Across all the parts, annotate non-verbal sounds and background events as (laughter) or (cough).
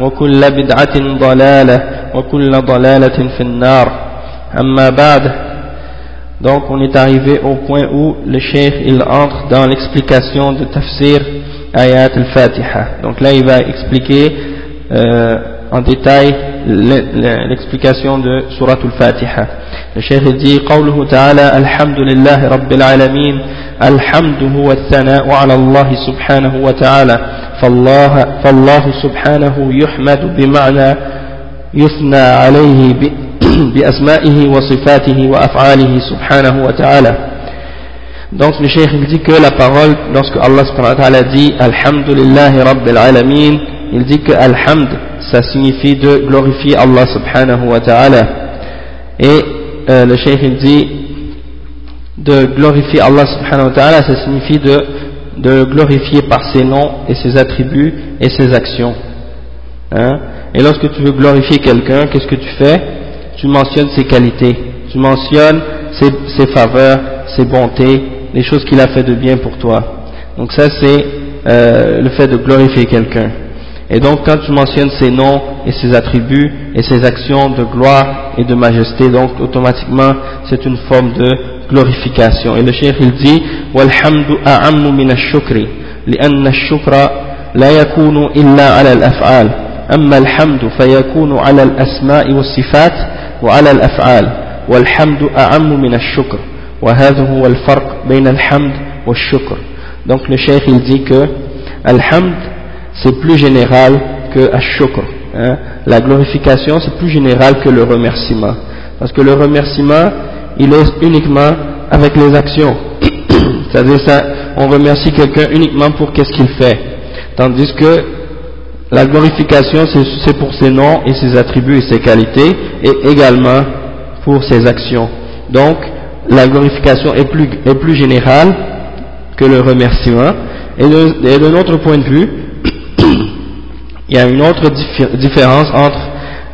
وكل بدعة ضلالة وكل ضلالة في النار أما بعد donc on est arrivé au point où le cheikh il entre dans l'explication de tafsir ayat al-fatiha donc là il va expliquer euh, en détail l'explication de surat al-fatiha le cheikh dit قوله تعالى الحمد لله رب العالمين الحمد هو الثناء على الله سبحانه وتعالى فالله, فالله سبحانه يحمد بمعنى يثنى عليه بأسمائه وصفاته وأفعاله سبحانه وتعالى Donc le cheikh il dit que la parole, lorsque Allah subhanahu wa ta'ala dit Alhamdulillahi Rabbil Alamin, il dit que Alhamd, ça signifie de glorifier Allah subhanahu wa ta'ala. Et euh, le cheikh il dit de glorifier Allah subhanahu wa ta'ala, ça signifie de, de glorifier par ses noms et ses attributs et ses actions. Hein? Et lorsque tu veux glorifier quelqu'un, qu'est-ce que tu fais? Tu mentionnes ses qualités, tu mentionnes ses, faveurs, ses bontés, les choses qu'il a fait de bien pour toi. Donc ça c'est euh, le fait de glorifier quelqu'un. Et donc quand tu mentionnes ses noms et ses attributs et ses actions de gloire et de majesté, donc automatiquement c'est une forme de glorification. Et le cheikh il dit والحمد أعم من الشكر لأن الشكر لا يكون إلا على الأفعال أما الحمد فيكون على الأسماء والصفات وعلى الأفعال والحمد أعم من الشكر وهذا هو الفرق بين الحمد والشكر donc le cheikh il dit que alhamd c'est plus général que ashukr hein? la glorification c'est plus général que le remerciement. Parce que le remerciement il est uniquement avec les actions. (coughs) C'est-à-dire ça on remercie quelqu'un uniquement pour qu'est-ce qu'il fait. Tandis que la glorification c'est pour ses noms et ses attributs et ses qualités et également pour ses actions. Donc la glorification est plus, est plus générale que le remerciement. Et de, de notre point de vue il y a une autre différence entre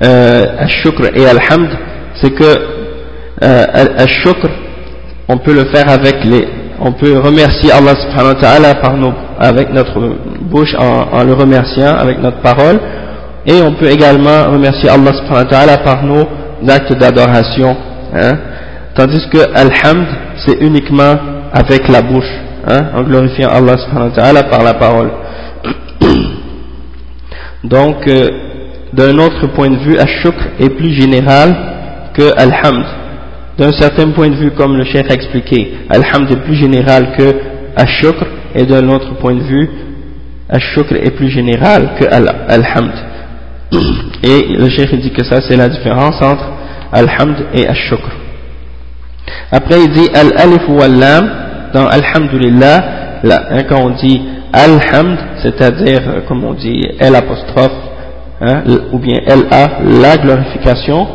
euh, Al-Shukr et Al-Hamd c'est que euh, Al-Shukr on peut le faire avec les on peut remercier Allah subhanahu wa ta'ala par nos, avec notre bouche en, le remerciant avec notre parole et on peut également remercier Allah subhanahu wa ta'ala par nos actes d'adoration hein. tandis que Alhamd c'est uniquement avec la bouche hein, en glorifiant Allah subhanahu wa ta'ala par la parole donc euh, d'un autre point de vue Ash-Shukr est plus général que Alhamd d'un certain point de vue, comme le cheikh a expliqué, Alhamd est plus général que Ash-Shukr, et d'un autre point de vue, Ash-Shukr est plus général que Alhamd. Et le cheikh dit que ça, c'est la différence entre Alhamd et Ash-Shukr. Après, il dit Al-Alif ou Al-Lam, dans Alhamdulillah, là, hein, quand on dit Alhamd, c'est-à-dire, comme on dit, L apostrophe, hein, ou bien L-A, la glorification,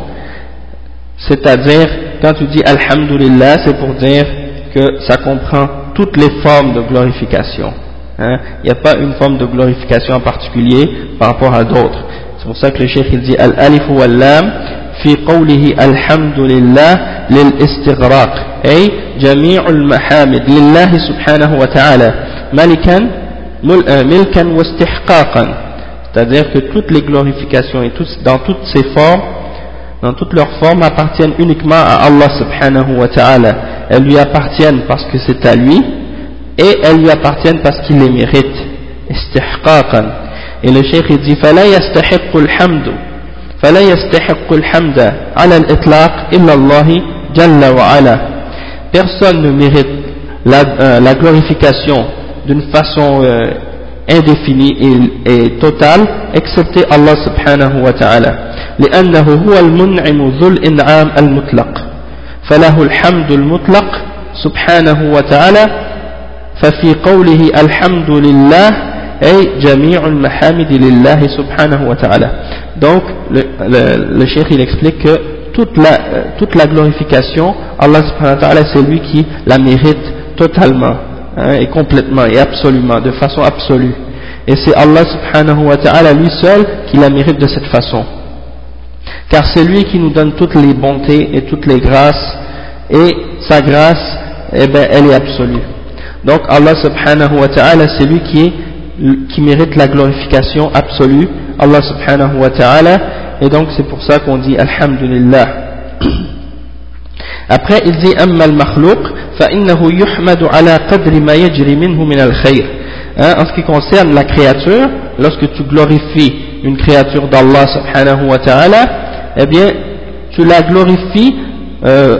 c'est-à-dire quand tu dis Alhamdulillah, c'est pour dire que ça comprend toutes les formes de glorification. Hein. Il n'y a pas une forme de glorification en particulier par rapport à d'autres. C'est pour ça que le cheikh il dit Al-Alif ou Al-Lam في قوله الحمد لله للاستغراق أي جميع المحامد لله سبحانه وتعالى ملكا milkan wa c'est-à-dire que toutes les glorifications et tout, dans toutes ces formes dans toutes leurs formes appartiennent uniquement à Allah subhanahu wa ta'ala elles lui appartiennent parce que c'est à lui et elles lui appartiennent parce qu'il les mérite istihqaqan et le cheikh il dit فلا يستحق الحمد فلا يستحق الحمد على الإطلاق إلا الله جل وعلا personne ne mérite la, euh, la glorification d'une façon euh, indéfinie et, et totale excepté Allah subhanahu wa ta'ala لأنه هو المنعم ذو الإنعام المطلق فله الحمد المطلق سبحانه وتعالى ففي قوله الحمد لله أي جميع المحامد لله سبحانه وتعالى donc le, le, le cheikh il explique que toute la, toute la glorification Allah subhanahu wa ta'ala c'est lui qui la mérite totalement Hein, et complètement et absolument, de façon absolue. Et c'est Allah subhanahu wa ta'ala lui seul qui la mérite de cette façon. Car c'est lui qui nous donne toutes les bontés et toutes les grâces et sa grâce, eh ben, elle est absolue. Donc Allah subhanahu wa ta'ala, c'est lui qui, est, qui mérite la glorification absolue, Allah subhanahu wa ta'ala, et donc c'est pour ça qu'on dit Alhamdulillah. (coughs) Après il dit Amma al-Makhluq, فإنه يحمد على قدر ما يجري منه من الخير hein, en ce qui concerne la créature lorsque tu glorifies une créature d'Allah subhanahu wa ta'ala eh bien tu la glorifies euh,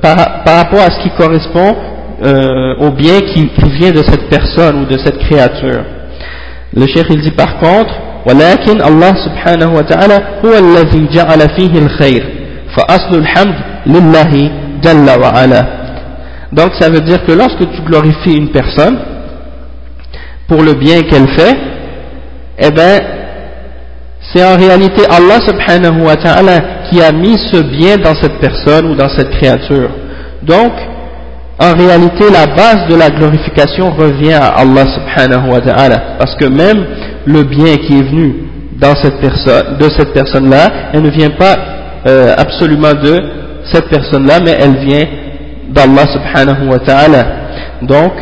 par, par, rapport à ce qui correspond euh, au bien qui, qui, vient de cette personne ou de cette créature le cheikh il dit par contre ولكن الله سبحانه وتعالى هو الذي جعل فيه الخير فأصل الحمد لله جل وعلا donc ça veut dire que lorsque tu glorifies une personne pour le bien qu'elle fait eh bien c'est en réalité Allah subhanahu wa ta'ala qui a mis ce bien dans cette personne ou dans cette créature. Donc en réalité la base de la glorification revient à Allah subhanahu wa ta'ala. Parce que même le bien qui est venu dans cette personne, de cette personne-là, elle ne vient pas euh, absolument de cette personne-là, mais elle vient d'Allah subhanahu wa ta'ala. Donc,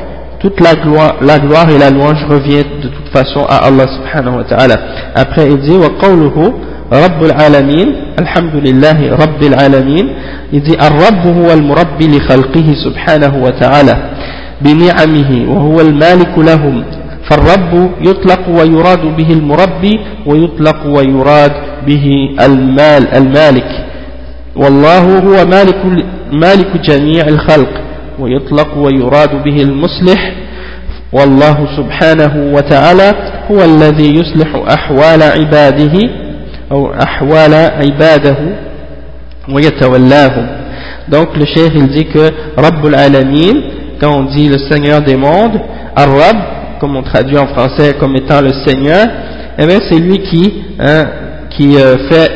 toute la gloire, la gloire et la louange reviennent de toute façon à Allah subhanahu wa ta'ala. Après, il dit, وَقَوْلُهُ رب العالمين الحمد لله رب العالمين يدي الرب هو المربي لخلقه سبحانه وتعالى بنعمه وهو المالك لهم فالرب يطلق ويراد به المربي ويطلق ويراد به المال المالك والله هو مالك, مالك جميع الخلق ويطلق ويراد به المصلح والله سبحانه وتعالى هو الذي يصلح أحوال عباده أو أحوال عباده ويتولاهم donc le cheikh il dit que Rabbul Alamin quand on dit le Seigneur des mondes Ar-Rabb comme on traduit en français comme étant le Seigneur, eh bien c'est lui qui, hein, qui euh, fait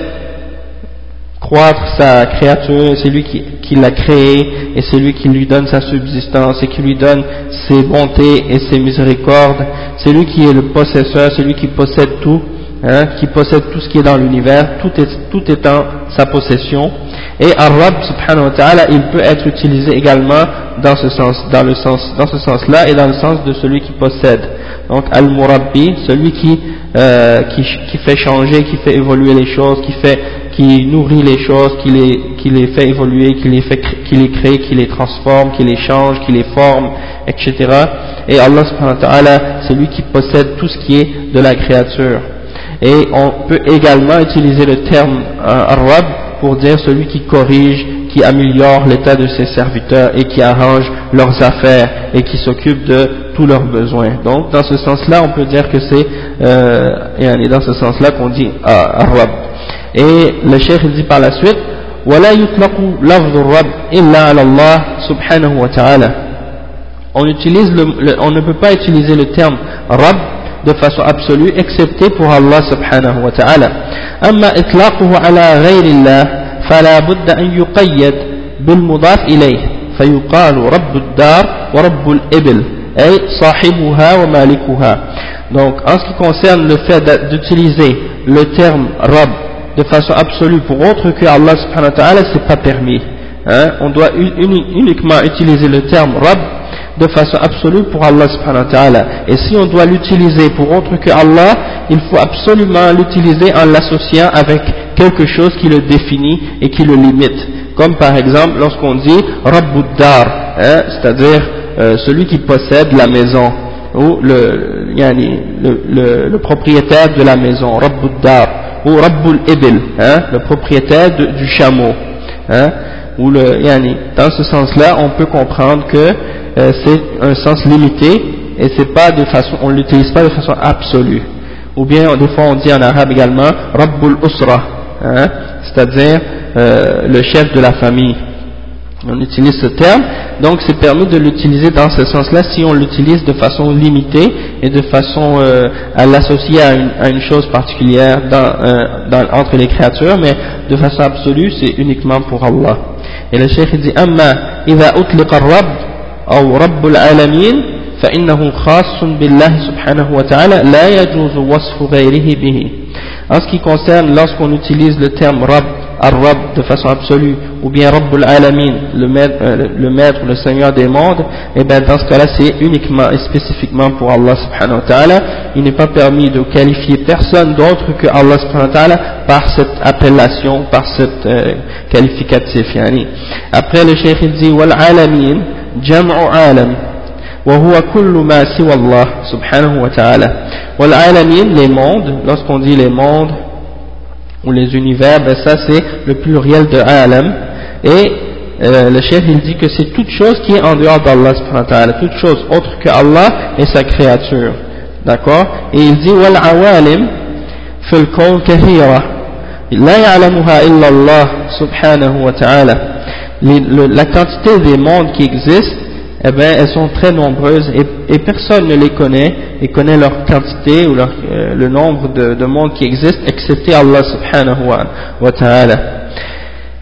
croître sa créature, c'est lui qui, qui l'a créé, et c'est lui qui lui donne sa subsistance, et qui lui donne ses bontés et ses miséricordes, c'est lui qui est le possesseur, c'est lui qui possède tout, hein, qui possède tout ce qui est dans l'univers, tout est, tout en sa possession, et Ar-Rab subhanahu wa ta'ala, il peut être utilisé également dans ce sens, dans le sens, dans ce sens-là et dans le sens de celui qui possède. Donc Al-Murabbi, celui qui, euh, qui, qui, fait changer, qui fait évoluer les choses, qui fait, qui nourrit les choses, qui les, qui les fait évoluer, qui les fait, qui les crée, qui les transforme, qui les change, qui les forme, etc. Et Allah subhanahu wa ta'ala, c'est lui qui possède tout ce qui est de la créature. Et on peut également utiliser le terme euh, Arab pour dire celui qui corrige, qui améliore l'état de ses serviteurs et qui arrange leurs affaires et qui s'occupe de tous leurs besoins. Donc dans ce sens-là, on peut dire que c'est euh, dans ce sens-là qu'on dit euh, Arab. Et le cheikh dit par la suite ولا يطلق لفظ الرب إلا على الله سبحانه وتعالى on, utilise le, le, on ne peut pas utiliser le terme Rab de façon absolue excepté pour Allah subhanahu wa ta'ala أما إطلاقه على غير الله فلا بد أن يقيد بالمضاف إليه فيقال رب الدار ورب الإبل أي صاحبها ومالكها donc en ce qui concerne le fait d'utiliser le terme Rab de façon absolue pour autre que Allah subhanahu wa ta'ala c'est pas permis hein? on doit uniquement utiliser le terme Rab de façon absolue pour Allah subhanahu wa ta'ala. Et si on doit l'utiliser pour autre que Allah, il faut absolument l'utiliser en l'associant avec quelque chose qui le définit et qui le limite. Comme par exemple lorsqu'on dit Rabbud Dar, hein, c'est-à-dire euh, celui qui possède la maison, ou le, propriétaire de la maison, Rabbud Dar, ou Rabbul Ibil, hein, le propriétaire du chameau. Hein, ou le, yani, dans ce sens-là, on peut comprendre que euh, c'est un sens limité et c'est pas de façon, on l'utilise pas de façon absolue. Ou bien des fois on dit en arabe également Rabbul Usra, hein, c'est-à-dire euh, le chef de la famille On utilise ce terme, donc c'est permis de l'utiliser dans ce sens-là si on l'utilise de façon limitée et de façon euh, à l'associer à une, à une, chose particulière dans, euh, dans, entre les créatures, mais de façon absolue c'est uniquement pour Allah. Et le cheikh dit أما إذا أطلق الرب أو رب العالمين فإنه خاص بالله سبحانه وتعالى لا يجوز وصف غيره به. En ce qui concerne lorsqu'on utilise le terme Rabb Ar-Rabb de façon absolue, ou bien Rabbul Alamin, le maître, euh, le maître, le Seigneur des mondes, et eh bien dans ce cas-là c'est uniquement et spécifiquement pour Allah subhanahu wa ta'ala. Il n'est pas permis de qualifier personne d'autre que Allah subhanahu wa ta'ala par cette appellation, par cette euh, qualificatif. Yani. Après le cheikh il dit Wal Alamin, Jam'u Alam. وهو كل ما سوى الله سبحانه وتعالى والعالمين les mondes lorsqu'on dit les mondes ou les univers, ben ça c'est le pluriel de alam. et euh, le chef il dit que c'est toute chose qui est en dehors d'Allah toute chose autre que Allah et sa créature. D'accord? Et il dit la subhanahu wa ta'ala. La quantité des mondes qui existent eh bien, elles sont très nombreuses et, personne ne les connaît et connaît leur quantité ou leur, euh, le nombre de, de mondes qui existent excepté Allah subhanahu wa, ta'ala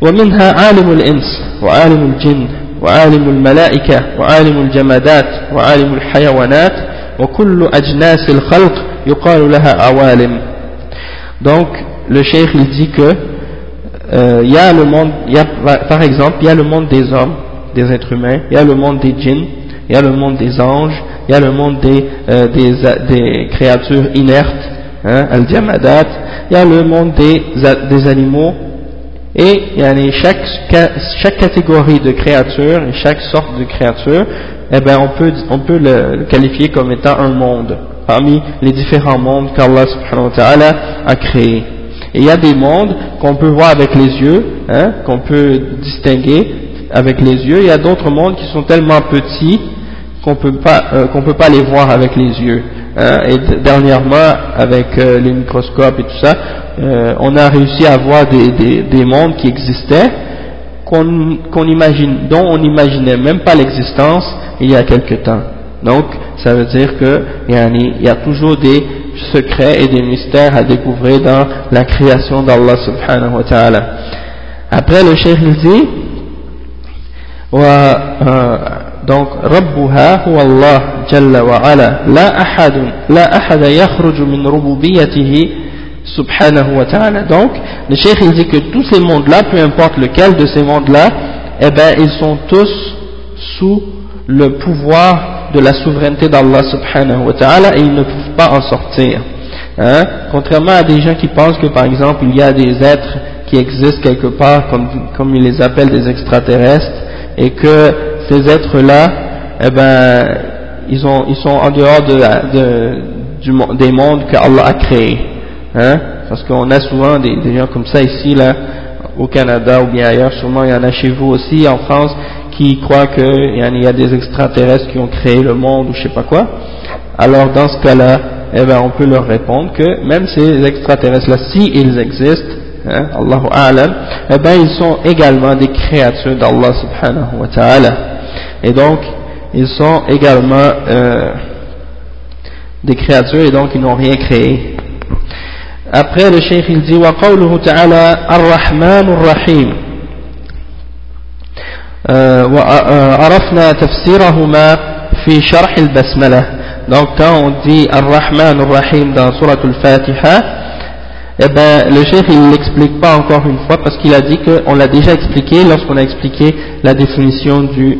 ومنها عالم الإنس وعالم الجن وعالم الملائكة وعالم الجمادات وعالم الحيوانات وكل أجناس الخلق يقال لها عوالم donc le cheikh il dit que euh, il y a le monde il y a, par exemple il y a le monde des hommes des êtres humains, il y a le monde des djinns, il y a le monde des anges, il y a le monde des, euh, des, des, créatures inertes, hein, al-diamadat, il y a le monde des, des animaux, et chaque, catégorie de créatures et chaque sorte de créature, eh ben on peut, on peut le, qualifier comme étant un monde, parmi les différents mondes qu'Allah subhanahu wa ta'ala a créés. Et il y a des mondes qu'on peut voir avec les yeux, hein, qu'on peut distinguer, avec les yeux, il y a d'autres mondes qui sont tellement petits qu'on peut euh, peut pas les voir avec les yeux. Hein. Et dernièrement, avec euh, les microscopes et tout ça, euh, on a réussi à voir des, des, des mondes qui existaient qu'on imagine, dont on n'imaginait même pas l'existence il y a quelque temps. Donc, ça veut dire que il y a toujours des secrets et des mystères à découvrir dans la création d'Allah subhanahu wa ta'ala. Après, le cheikh donc ربها هو الله جل وعلا لا أحد لا أحد يخرج من ربوبيته subhanahu wa ta'ala donc le cheikh il dit que tous ces mondes là peu importe lequel de ces mondes là eh ben ils sont tous sous le pouvoir de la souveraineté d'Allah subhanahu wa ta'ala et ils ne peuvent pas en sortir hein? contrairement à des gens qui pensent que par exemple il y a des êtres qui existent quelque part comme, comme ils les appellent des extraterrestres et que ces êtres-là, eh ben, ils, ont, ils sont en dehors de, des mondes qu'Allah a créés. Hein? Parce qu'on a souvent des, gens comme ça ici, là, au Canada ou bien ailleurs, sûrement il y en a chez vous aussi, en France, qui croient qu'il y a des extraterrestres qui ont créé le monde ou je sais pas quoi. Alors dans ce cas-là, eh ben, on peut leur répondre que même ces extraterrestres-là, si ils existent, hein, Allahu A'lam, eh ben ils sont également des créatures d'Allah subhanahu wa ta'ala Et donc, ils sont également euh, des créatures et donc ils n'ont rien créé. Après le cheikh il dit وقوله تعالى الرحمن الرحيم وعرفنا تفسيرهما في شرح البسملة donc quand on dit الرحمن الرحيم dans surah al-Fatiha eh ben, le chef il l'explique pas encore une fois parce qu'il a dit qu'on l'a déjà expliqué lorsqu'on a expliqué la définition du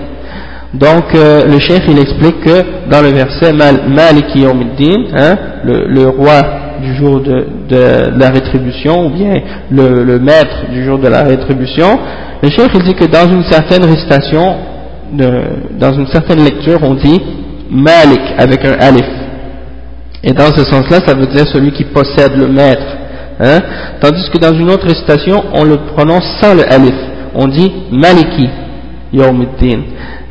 Donc euh, le chef il explique que dans le verset Maliki Yawmiddin, hein, le, le roi du jour de, de, la rétribution, ou bien le, le, maître du jour de la rétribution, le chef il dit que dans une certaine récitation, de, dans une certaine lecture, on dit Malik avec un alif. Et dans ce sens-là, ça veut dire celui qui possède le maître. Hein? Tandis que dans une autre récitation, on le prononce sans le alif. On dit Maliki Yawmiddin.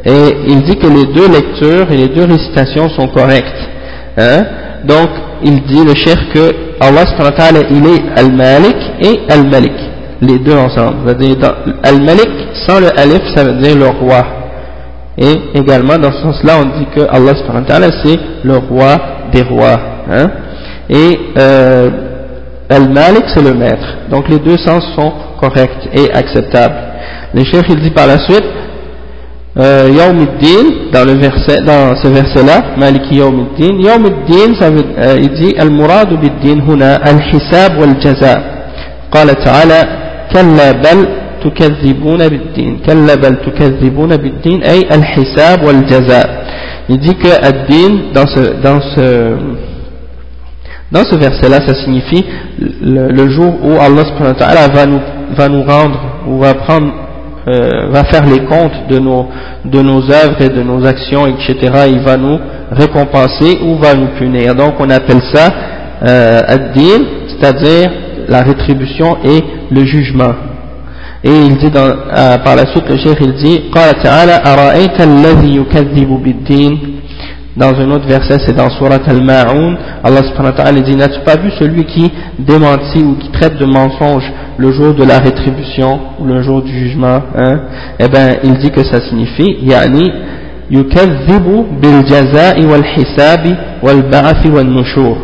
Et il dit que les deux lectures et les deux récitations sont correctes. Hein? Donc, il dit le chef que Allah il est Al-Malik et Al-Malik. Les deux ensemble. C'est-à-dire, Al-Malik, sans le alif, ça veut dire le roi. Et également, dans ce sens-là, on dit que Allah c'est le roi des rois. Hein? Et euh, Al-Malik, c'est le maître. Donc, les deux sens sont corrects et acceptables. Le chef, il dit par la suite, euh, Yawmuddin, dans, le verset, dans ce verset-là, Maliki Yawmuddin, Yawmuddin, ça veut, euh, il dit, Al-Muradu bid-din huna, al-hisab wal-jaza. قال تعالى, كلا بل تكذبون بالدين كلا بل تكذبون بالدين أي الحساب والجزاء il dit que ad-din dans ce, dans ce, dans ce verset-là ça signifie le, le jour où Allah subhanahu wa ta'ala va nous, va nous rendre ou va prendre euh, va faire les comptes de nos, de nos œuvres et de nos actions, etc. Il va nous récompenser ou va nous punir. Donc on appelle ça euh, ad-din, c'est-à-dire la rétribution et le jugement. Et il dit dans, euh, par la suite, le chef il dit, قال تعالى أرأيت الذي يكذب بالدين dans un autre verset, c'est dans Surat Al-Ma'un, Allah subhanahu wa ta'ala dit, n'as-tu pas vu celui qui démentit ou qui traite de mensonge le jour de la rétribution ou le jour du jugement hein? Eh bien, il dit que ça signifie, yani, yukazzibu bil jaza'i wal hisabi wal wal nushur.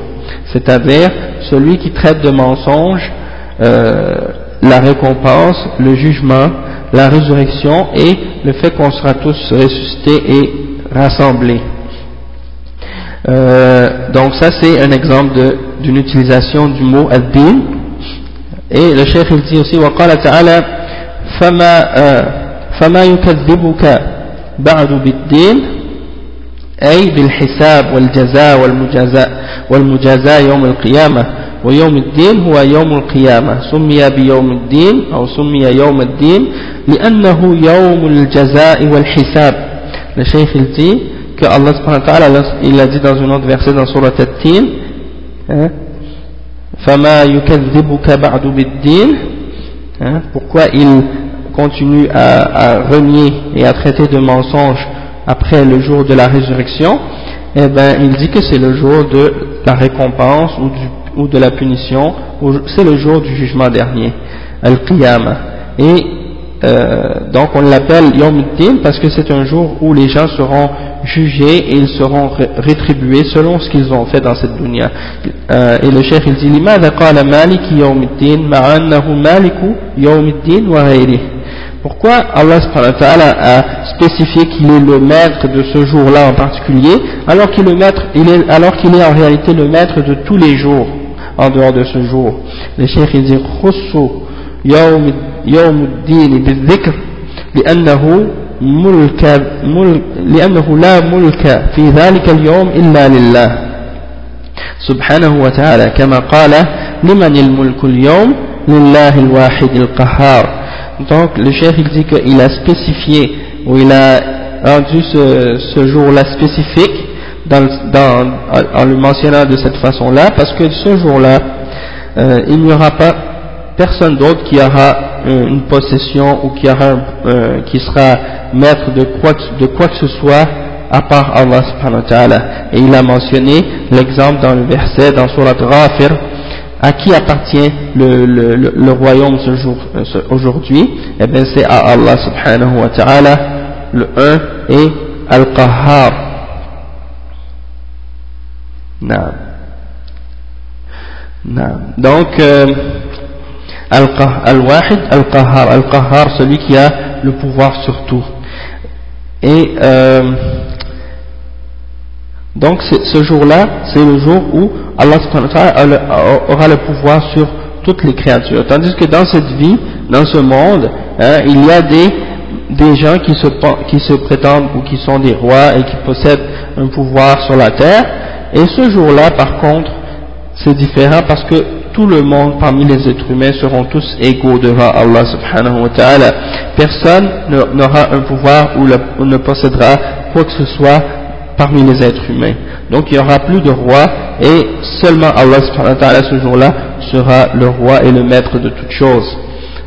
C'est-à-dire, celui qui traite de mensonge, euh, la récompense, le jugement, la résurrection et le fait qu'on sera tous ressuscités et rassemblés. Euh, donc ça c'est un exemple d'une utilisation du mot ad-din et le cheikh il dit aussi وقال تعالى فما فما يكذبك بعد بالدين؟ أي بالحساب والجزاء والمجازاة والمجازاة يوم القيامة ويوم الدين هو يوم القيامة. سمي بيوم الدين أو سمي يوم الدين لأنه يوم الجزاء والحساب. le cheikh il dit que Allah subhanahu wa dans autre verset dans Surah At-Tin hein, فَمَا يُكَذِّبُكَ بَعْدُ بِالدِّينِ hein, pourquoi il continue à, à renier et à traiter de mensonge après le jour de la résurrection eh ben il dit que c'est le jour de la récompense ou, du, ou de la punition c'est le jour du jugement dernier Al-Qiyamah et euh, donc on l'appelle Yom parce que c'est un jour où les gens seront jugés et ils seront rétribués selon ce qu'ils ont fait dans cette dunya. Euh, et le chef il dit لماذا قال مالك يوم الدين مع أنه مالك يوم الدين وغيره pourquoi Allah a spécifié qu'il est le maître de ce jour-là en particulier, alors qu'il est, maître, il est, alors qu'il est en réalité le maître de tous les jours en dehors de ce jour. Le cheikh il dit يوم يوم الدين بالذكر لأنه ملك, ملك لأنه لا ملك في ذلك اليوم إلا لله سبحانه وتعالى كما قال لمن الملك اليوم لله الواحد القهار donc le chef il dit qu'il a spécifié ou il a rendu ce, ce jour-là spécifique dans, dans, en le mentionnant de cette façon-là parce que ce jour-là euh, il n'y aura pas personne d'autre qui aura une possession ou qui, aura, euh, qui sera maître de quoi, de quoi que ce soit à part Allah subhanahu wa ta'ala. Et il a mentionné l'exemple dans le verset dans Surat Ghafir, à qui appartient le, le, le, royaume ce jour, euh, aujourd'hui? Eh bien c'est à Allah subhanahu wa ta'ala, le un et Al-Qahhar. Donc, euh, Al-Wahid, Al-Qahar, Al-Qahar, celui qui a le pouvoir sur tout. Et euh, donc ce jour-là, c'est le jour où Allah aura le pouvoir sur toutes les créatures. Tandis que dans cette vie, dans ce monde, hein, il y a des, des gens qui se, qui se prétendent ou qui sont des rois et qui possèdent un pouvoir sur la terre. Et ce jour-là, par contre, c'est différent parce que tout le monde parmi les êtres humains seront tous égaux devant Allah subhanahu wa ta'ala. Personne n'aura un pouvoir ou, ne possédera quoi que ce soit parmi les êtres humains. Donc il n'y aura plus de roi et seulement Allah subhanahu wa ta'ala ce jour-là sera le roi et le maître de toutes choses.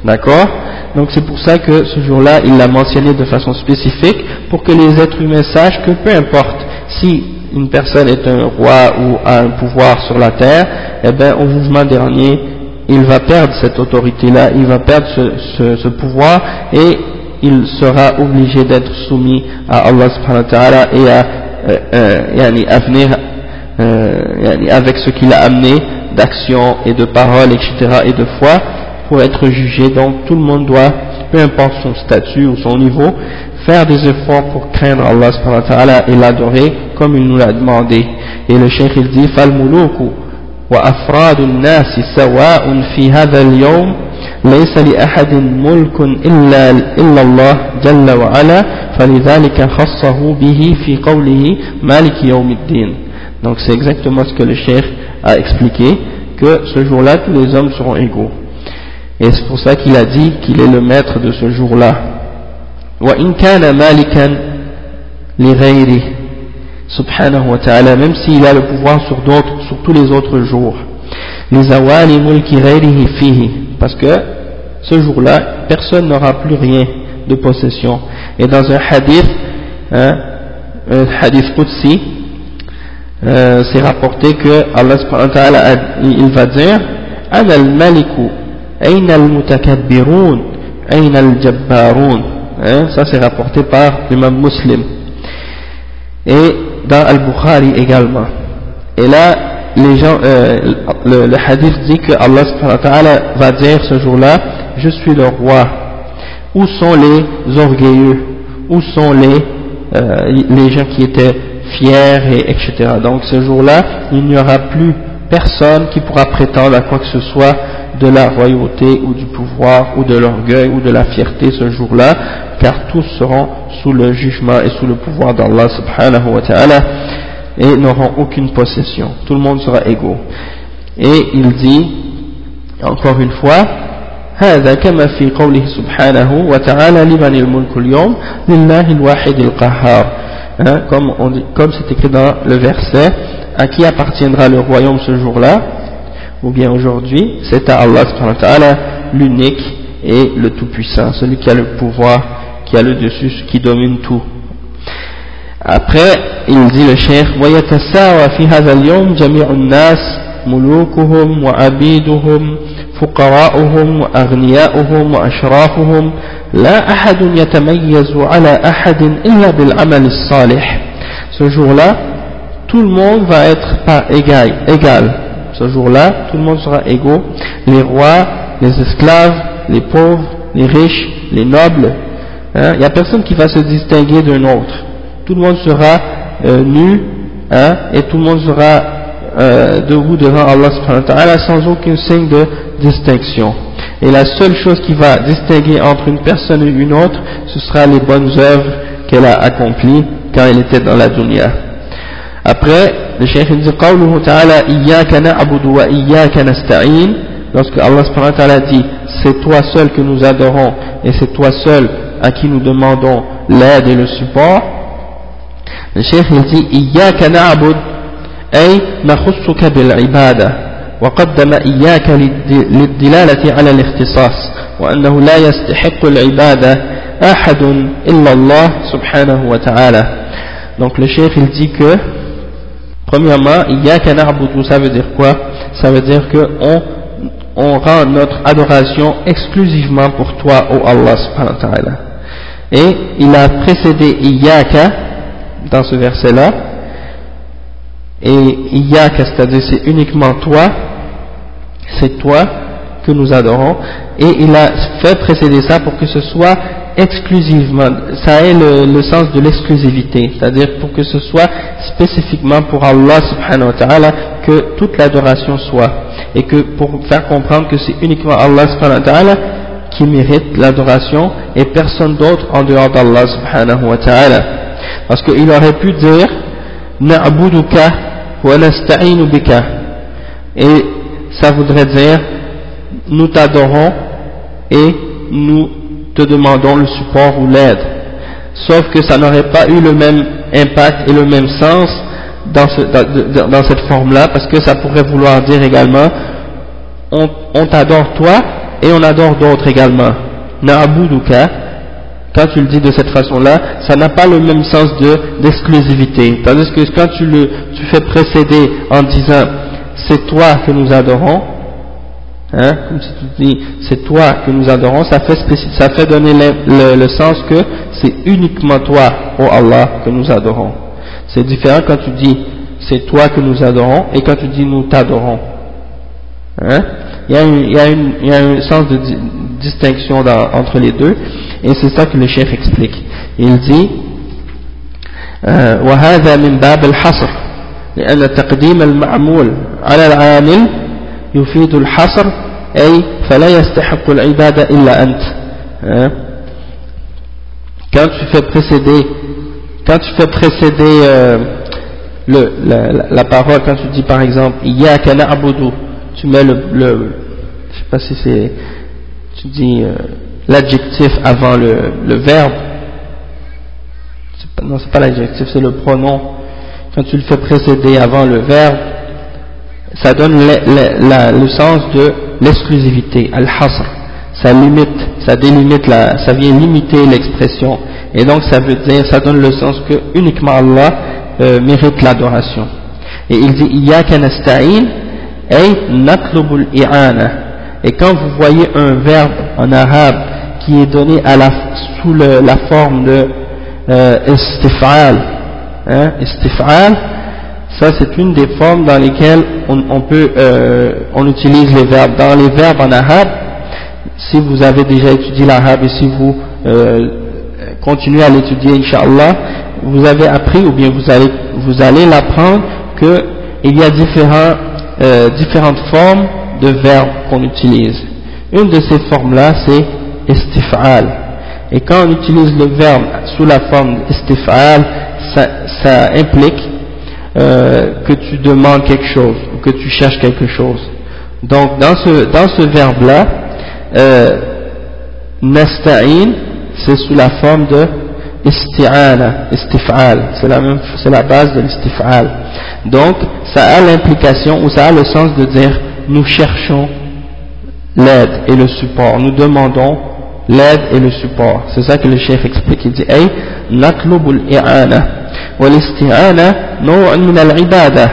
D'accord? Donc c'est pour ça que ce jour-là, il l'a mentionné de façon spécifique pour que les êtres humains sachent que peu importe si une personne est un roi ou a un pouvoir sur la terre, eh bien, au jugement dernier, il va perdre cette autorité-là, il va perdre ce, pouvoir et il sera obligé d'être soumis à Allah subhanahu wa ta'ala et à, euh, euh venir euh, avec ce qu'il a amené d'action et de parole, etc. et de foi pour être jugé. Donc tout le monde doit, peu importe son statut ou son niveau, faire des efforts pour craindre Allah subhanahu wa ta'ala et l'adorer comme il nous l'a demandé. Et le cheikh il dit فالملوك وأفراد الناس سواء في هذا اليوم ليس لأحد ملك إلا, إلا الله جل وعلا فلذلك خصه به في قوله مالك يوم الدين donc c'est exactement ce que le cheikh a expliqué que ce jour-là tous les hommes seront égaux et c'est pour ça qu'il a dit qu'il est le maître de ce jour-là وإن كان مالكا لغيره subhanahu wa ta'ala même s'il a le pouvoir sur d'autres sur tous les autres jours لزوال ملك غيره فيه parce que ce jour-là personne n'aura plus rien de possession et dans un hadith hein, un hadith Qudsi euh, c'est rapporté que Allah subhanahu wa ta'ala il va dire أنا الملك أين المتكبرون أين الجبارون Hein, ça c'est rapporté par l'imam muslim. Et dans Al-Bukhari également. Et là, euh, le, hadith dit que Allah va dire ce jour-là, je suis le roi. Où sont les orgueilleux? Où sont les, euh, les gens qui étaient fiers et etc. Donc ce jour-là, il n'y aura plus personne qui pourra prétendre à quoi que ce soit de la royauté ou du pouvoir ou de l'orgueil ou de la fierté ce jour-là, car tous seront sous le jugement et sous le pouvoir d'Allah subhanahu wa ta'ala et n'auront aucune possession. Tout le monde sera égaux. Et il dit, encore une fois, هذا كما في قوله سبحانه وتعالى لمن الملك اليوم لله الواحد القهار hein, comme, comme c'est écrit dans le verset à qui appartiendra le royaume ce jour-là ou bien aujourd'hui, c'est à Allah l'unique et le tout-puissant, celui qui a le pouvoir, qui a le dessus, qui domine tout. Après, il dit le cheikh, ويتساوى في هذا اليوم جميع الناس ملوكهم وعبيدهم فقراؤهم وأغنياؤهم وأشرافهم لا أحد يتميز على أحد إلا بالعمل الصالح. Ce jour-là, tout le monde va être pas égal, égal ce jour-là, tout le monde sera égaux, les rois, les esclaves, les pauvres, les riches, les nobles. Hein. Il n'y a personne qui va se distinguer d'un autre. Tout le monde sera euh, nu hein, et tout le monde sera euh, debout devant Allah subhanahu wa ta'ala sans aucun signe de distinction. Et la seule chose qui va distinguer entre une personne et une autre, ce sera les bonnes œuvres qu'elle a accomplies quand elle était dans la dunya. Après, le cheikh dit قوله تعالى إياك نعبد وإياك نستعين lorsque Allah subhanahu wa ta'ala dit c'est toi seul que nous adorons et c'est toi seul à qui nous demandons l'aide et le support le cheikh il dit إياك نعبد أي نخصك بالعبادة وقدم إياك للدلالة على الاختصاص وأنه لا يستحق العبادة أحد إلا الله سبحانه وتعالى donc le cheikh il dit que Premièrement, ça veut dire quoi? Ça veut dire que on, rend notre adoration exclusivement pour toi, ô Allah subhanahu wa ta'ala. Et il a précédé Iyaka dans ce verset-là. Et Iyaka, c'est-à-dire c'est uniquement toi. c'est toi que nous adorons, et il a fait précéder ça pour que ce soit exclusivement, ça ait le, sens de l'exclusivité, c'est-à-dire pour que ce soit spécifiquement pour Allah subhanahu wa ta'ala que toute l'adoration soit, et que pour faire comprendre que c'est uniquement Allah subhanahu wa ta'ala qui mérite l'adoration et personne d'autre en dehors d'Allah subhanahu wa ta'ala. Parce qu'il aurait pu dire Na'buduka wa nasta'inu bika. Et ça voudrait dire nous t'adorons et nous te demandons le support ou l'aide. Sauf que ça n'aurait pas eu le même impact et le même sens dans, cette forme-là, parce que ça pourrait vouloir dire également on, on t'adore toi et on adore d'autres également. Na'abuduka, quand tu le dis de cette façon-là, ça n'a pas le même sens d'exclusivité. Tandis que quand tu le tu fais précéder en disant c'est toi que nous adorons, hein, comme si tu dis c'est toi que nous adorons, ça fait, ça fait donner le, sens que c'est uniquement toi, oh Allah, que nous adorons. C'est différent quand tu dis c'est toi que nous adorons et quand tu dis nous t'adorons. Hein? Il, y a il, y a une, il y a un sens de distinction dans, entre les deux et c'est ça que le chef explique. Il dit وهذا من باب الحصر لأن تقديم المعمول على العامل يفيد الحصر أي فلا يستحق العبادة إلا أنت quand tu fais précéder quand tu fais précéder euh, le, la, la, la, parole quand tu dis par exemple Iyaka na'budu tu mets le, le je sais pas si c'est tu dis euh, l'adjectif avant le, le verbe pas, non c'est pas l'adjectif c'est le pronom quand tu le fais précéder avant le verbe ça donne le, sens de l'exclusivité, al-hasr. Ça limite, ça délimite, la, ça vient limiter l'expression. Et donc ça veut dire, ça donne le sens que uniquement Allah euh, mérite l'adoration. Et il dit, Iyaka nasta'in, ay natlubul i'ana. Et quand vous voyez un verbe en arabe qui est donné à la, sous la forme de euh, istif'al, hein, istif'al, ça, c'est une des formes dans lesquelles on, peut, euh, utilise les verbes. Dans les verbes en arabe, si vous avez déjà étudié l'arabe et si vous euh, continuez à l'étudier, inshallah, vous avez appris ou bien vous allez, vous allez l'apprendre qu'il y a euh, différentes formes de verbes qu'on utilise. Une de ces formes-là, c'est istif'al. Et quand on utilise le verbe sous la forme istif'al, ça, ça implique euh, que tu demandes quelque chose ou que tu cherches quelque chose. Donc dans ce, dans ce verbe-là, euh, nasta'in, c'est sous la forme de isti'ana, istif'al, c'est la, même, la base de l'istif'al. Donc ça a l'implication ou ça a le sens de dire nous cherchons l'aide et le support, nous demandons l'aide et le support. C'est ça que le chef explique, il dit, hey, natlubul i'ana. والاستعانة نوع من العبادة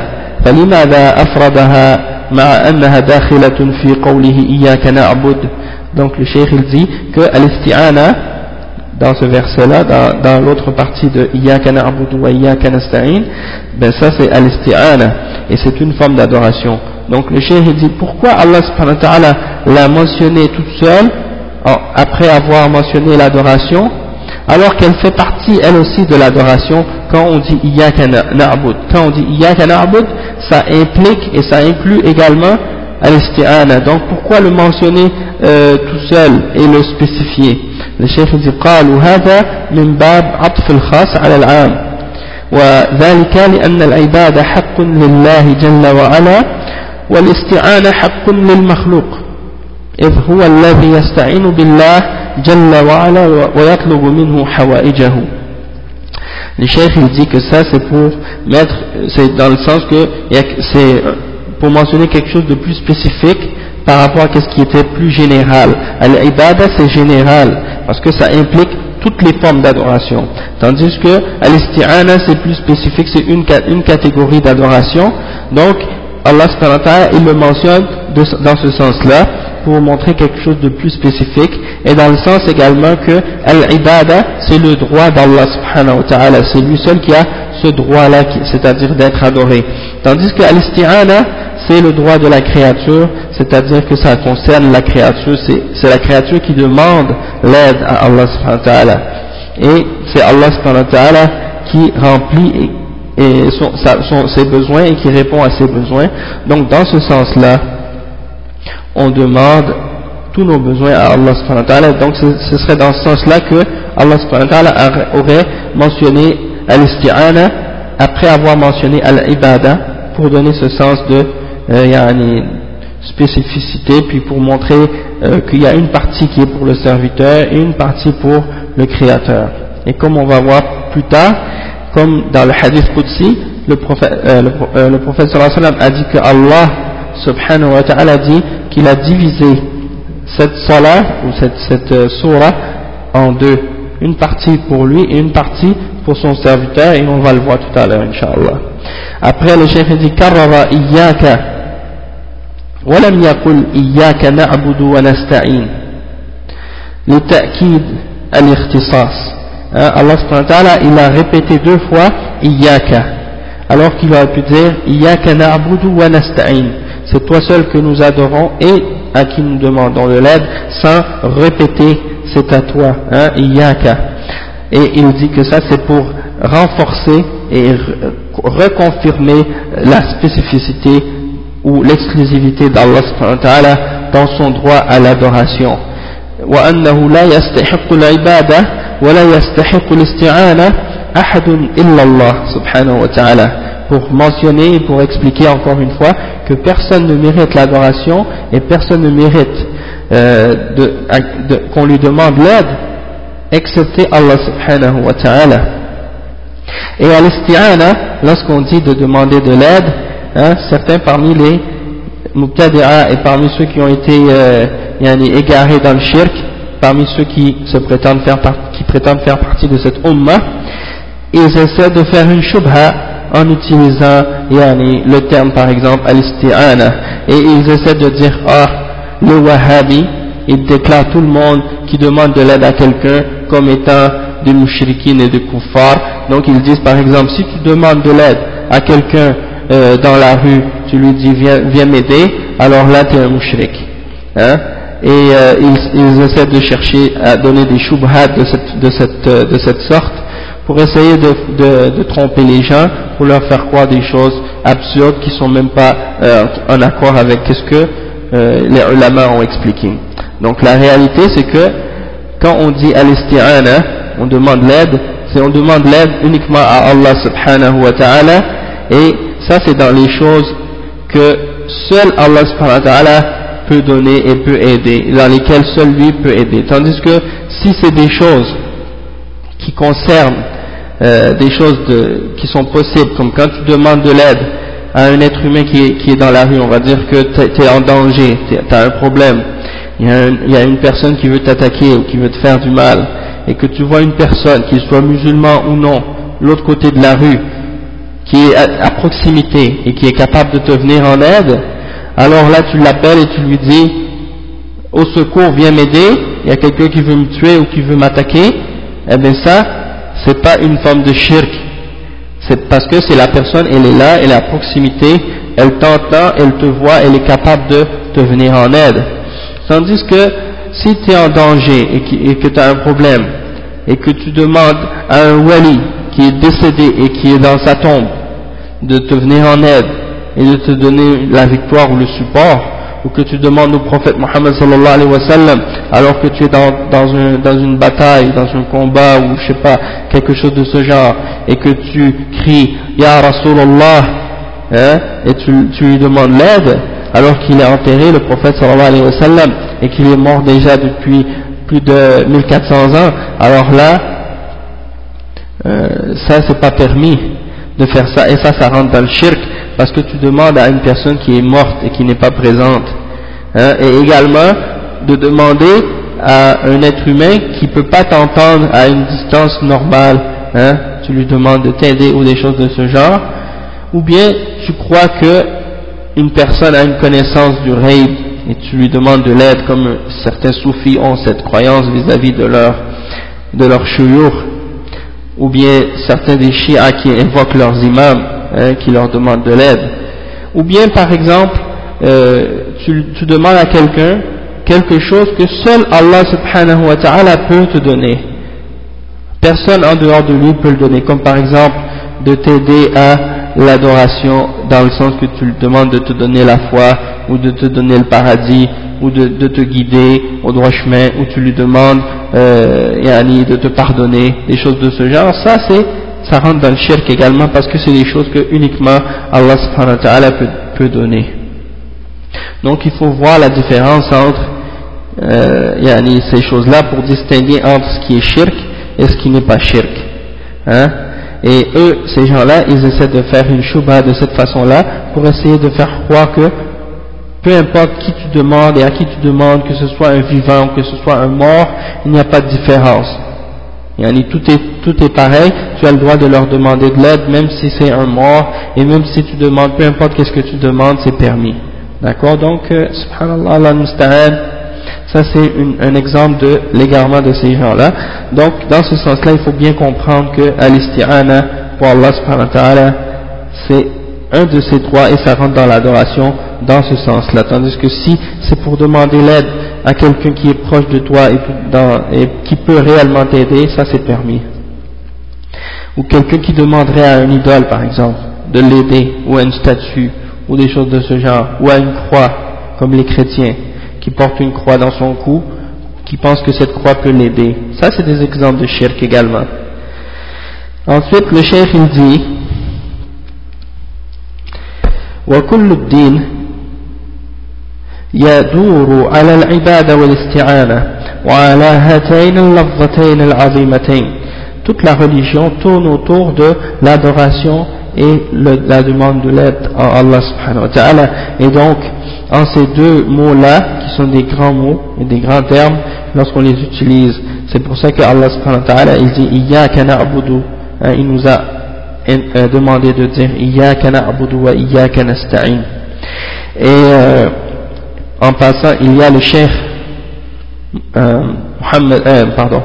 فلماذا أفردها مع أنها داخلة في قوله إياك نعبد donc le cheikh il dit que al-isti'ana dans ce verset là dans, dans l'autre partie de Iyaka na'budu wa Iyaka nasta'in ben ça c'est al-isti'ana et c'est une forme d'adoration donc le cheikh il dit pourquoi Allah subhanahu wa ta'ala l'a mentionné toute seule après avoir mentionné l'adoration alors qu'elle fait partie elle aussi de l'adoration quand on dit Iyaka na'bud. Quand on dit Iyaka na'bud, ça implique et ça inclut également al-isti'ana. Donc pourquoi le mentionner euh, tout seul et le spécifier Le chef dit قالوا هذا من باب عطف الخاص على العام وذلك لأن العبادة حق لله جل وعلا والاستعانة حق للمخلوق إذ هو الذي يستعين بالله جل وعلا ويطلب منه حوائجه Le cheikh il dit que ça c'est pour mettre, c'est dans le sens que c'est pour mentionner quelque chose de plus spécifique par rapport à ce qui était plus général. Al-ibada c'est général parce que ça implique toutes les formes d'adoration. Tandis que al-isti'ana c'est plus spécifique, c'est une, une catégorie d'adoration. Donc Allah il le mentionne dans ce sens-là pour montrer quelque chose de plus spécifique et dans le sens également que al-ibada c'est le droit d'Allah subhanahu wa ta'ala c'est lui seul qui a ce droit là c'est-à-dire d'être adoré tandis que al-isti'ana c'est le droit de la créature, c'est-à-dire que ça concerne la créature, c'est la créature qui demande l'aide à Allah subhanahu wa ta'ala. Et c'est Allah subhanahu wa ta'ala qui remplit son, ses besoins et qui répond à ses besoins. Donc dans ce sens-là, on demande tous nos besoins à Allah subhanahu wa ta'ala. Donc ce, serait dans ce sens-là que Allah subhanahu wa ta'ala aurait mentionné al-isti'ana après avoir mentionné al-ibada pour donner ce sens de euh, spécificité puis pour montrer euh, qu'il y a une partie qui est pour le serviteur et une partie pour le créateur. Et comme on va voir plus tard, comme dans le hadith Qudsi, le prophète, euh, le, euh, a dit que Allah subhanahu wa ta'ala dit qu'il a divisé cette salat ou cette, cette euh, surah en deux. Une partie pour lui et une partie pour son serviteur et on va le voir tout à l'heure, inshallah. Après le cheikh dit karrara iyyaka ولم يقل إياك نعبد ونستعين لتأكيد الاختصاص Hein, Allah il a répété deux fois Iyaka, alors qu'il aurait pu dire Iyaka na'budu wa nasta'in. C'est toi seul que nous adorons et à qui nous demandons de l'aide, sans répéter c'est à toi, hein, Iyaka. Et il dit que ça c'est pour renforcer et reconfirmer la spécificité ou l'exclusivité d'Allah dans son droit à l'adoration. وأنه لا يستحق العبادة ولا يستحق الاستعانة أحد إلا الله سبحانه وتعالى pour mentionner pour expliquer encore une fois que personne ne mérite l'adoration et personne ne mérite euh, qu'on lui demande l'aide excepté Allah subhanahu wa ta'ala. Et à l'isti'ana lorsqu'on dit de demander de l'aide hein, certains parmi les mubtadi'a et parmi ceux qui ont été euh, égarés dans le shirk, parmi ceux qui, se prétendent faire qui prétendent faire partie de cette ummah, ils essaient de faire une shubha en utilisant yani, le terme par exemple al-isti'ana. Et ils essaient de dire ah le wahhabi il déclare tout le monde qui demande de l'aide à quelqu'un comme étant des mouchriquines et des kuffars donc ils disent par exemple si tu demandes de l'aide à quelqu'un euh, dans la rue tu lui dis viens, viens m'aider alors là tu es un mouchrik hein? Et euh, ils, essaient de chercher à donner des shubhat de cette, de cette, euh, de cette sorte pour essayer de, de, tromper les gens, pour leur faire croire des choses absurdes qui sont même pas euh, en accord avec ce que les ulama ont expliqué. Donc la réalité c'est que quand on dit al-isti'ana, on demande l'aide, c'est on demande l'aide uniquement à Allah subhanahu wa ta'ala et ça c'est dans les choses que seul Allah subhanahu wa ta'ala peut donner et peut aider, dans lesquelles seul lui peut aider. Tandis que si c'est des choses qui concernent euh, des choses de, qui sont possibles, comme quand tu demandes de l'aide à un être humain qui est, qui est dans la rue, on va dire que tu es en danger, tu as un problème, il y, a une personne qui veut t'attaquer ou qui veut te faire du mal, et que tu vois une personne, qu'il soit musulman ou non, l'autre côté de la rue, qui est à, proximité et qui est capable de te venir en aide, alors là tu l'appelles et tu lui dis au secours viens m'aider, il y a quelqu'un qui veut me tuer ou qui veut m'attaquer, eh bien ça c'est pas une forme de shirk, c'est parce que c'est la personne, elle est là, elle est à proximité, elle t'entend, elle te voit, elle est capable de te venir en aide. Tandis que si tu es en danger et, que tu as un problème et que tu demandes à un wali qui est décédé et qui est dans sa tombe de te venir en aide et de te donner la victoire ou le support, ou que tu demandes au prophète Mohammed sallallahu alayhi wa sallam, alors que tu es dans, dans, dans une bataille, dans un combat, ou je sais pas, quelque chose de ce genre, et que tu cries, Ya Rasulallah, hein, et tu, tu lui demandes l'aide, alors qu'il est enterré, le prophète sallallahu alayhi wa sallam, et qu'il est mort déjà depuis plus de 1400 ans, alors là, euh, ça c'est pas permis de faire ça, et ça, ça rentre dans le shirk, parce que tu demandes à une personne qui est morte et qui n'est pas présente. Hein, et également de demander à un être humain qui ne peut pas t'entendre à une distance normale, hein, tu lui demandes de t'aider ou des choses de ce genre, ou bien tu crois que une personne a une connaissance du raid et tu lui demandes de l'aide comme certains soufis ont cette croyance vis-à-vis de leur de leur ou bien certains des chiites qui invoquent leurs imams Hein, qui leur demandent de l'aide, ou bien par exemple euh, tu, demandes à quelqu'un quelque chose que seul Allah subhanahu wa ta'ala peut te donner. Personne en dehors de lui peut le donner comme par exemple de t'aider à l'adoration dans le sens que tu lui demandes de te donner la foi ou de te donner le paradis ou de, de te guider au droit chemin ou tu lui demandes euh, de te pardonner des choses de ce genre. Ça c'est ça rentre dans le shirk également parce que c'est des choses que uniquement Allah subhanahu wa ta'ala peut, donner donc il faut voir la différence entre euh, ces choses là pour distinguer entre ce qui est shirk et ce qui n'est pas shirk hein et eux, ces gens-là, ils essaient de faire une shubha de cette façon-là pour essayer de faire croire que peu importe qui tu demandes et à qui tu demandes, que ce soit un vivant ou que ce soit un mort, il n'y a pas de différence. Tout est, tout est pareil, tu as le droit de leur demander de l'aide, même si c'est un mort, et même si tu demandes, peu importe qu'est-ce que tu demandes, c'est permis. D'accord? Donc, euh, subhanallah, Allah ça c'est un exemple de l'égarement de ces gens-là. Donc dans ce sens-là, il faut bien comprendre que al pour Allah subhanahu wa ta'ala, c'est un de ses droits et ça rentre dans l'adoration dans ce sens-là. Tandis que si c'est pour demander l'aide à quelqu'un qui est proche de toi et, et qui peut réellement t'aider, ça c'est permis. Ou quelqu'un qui demanderait à un idole par exemple de l'aider, ou à une statue, ou des choses de ce genre, ou à une croix, comme les chrétiens qui porte une croix dans son cou, qui pense que cette croix peut l'aider. Ça, c'est des exemples de shirk également. Ensuite, le cheikh il dit وكل الدين يدور على العبادة والاستعانة وعلى هاتين اللفظتين العظيمتين toute la religion tourne autour de l'adoration et la demande de l'aide à Allah subhanahu wa ta'ala et donc en ces deux mots-là, qui sont des grands mots et des grands termes, lorsqu'on les utilise, c'est pour ça que Allah subhanahu wa ta'ala, il dit Iyaka na'budu, hein, il nous a euh, demandé de dire Iyaka na'budu wa Iyaka nasta'in. Et euh, en passant, il y a le cheikh euh, euh, pardon,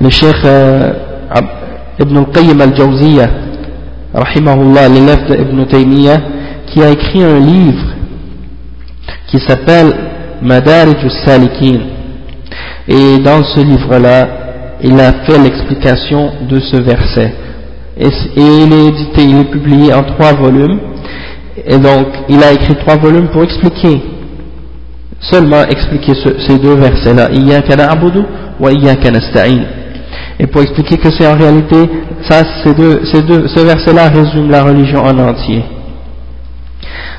le cheikh euh, Ibn al-Qayyim al-Jawziyah, rahimahullah, l'élève d'Ibn Taymiyyah, qui a écrit un livre qui s'appelle Madarij al-Salikin. Et dans ce livre-là, il a fait l'explication de ce verset. Et, il est édité, il est publié en trois volumes. Et donc, il a écrit trois volumes pour expliquer, seulement expliquer ces deux versets-là. Iyaka na'budu wa iyaka nasta'in. Et pour expliquer que c'est en réalité, ça, ces deux, ces deux, ce verset-là résume la religion en entier.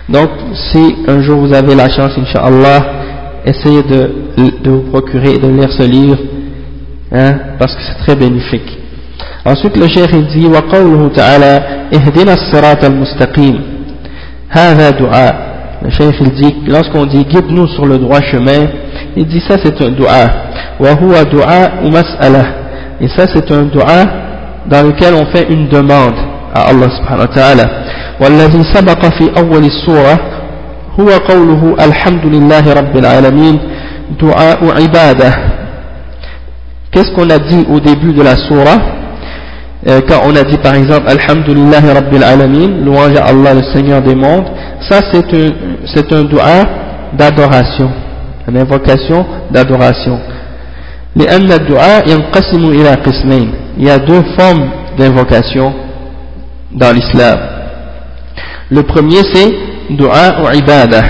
Donc, si un jour vous avez la chance, Inch'Allah, essayez de, de vous procurer et de lire ce livre, hein, parce que c'est très bénéfique. Ensuite, le cheikh il dit, وقوله تعالى اهدنا الصراط المستقيم هذا دعاء le cheikh il dit, lorsqu'on dit guide-nous sur le droit chemin, il dit ça c'est un dua. وهو دعاء مسألة. Et ça c'est un dua dans lequel on fait une demande à Allah subhanahu wa ta'ala. والذي سبق في أول السورة هو قوله الحمد لله رب العالمين دعاء عبادة Qu'est-ce qu'on a dit au début de la surah euh, quand on a dit par exemple Alhamdulillah Rabbil Alamin, louange à Allah le Seigneur des mondes, ça c'est un, c'est un dua d'adoration, une invocation d'adoration. لأن الدعاء ينقسم إلى قسمين. Il y a deux formes d'invocation dans l'islam. Le premier c'est dua ou ibadah.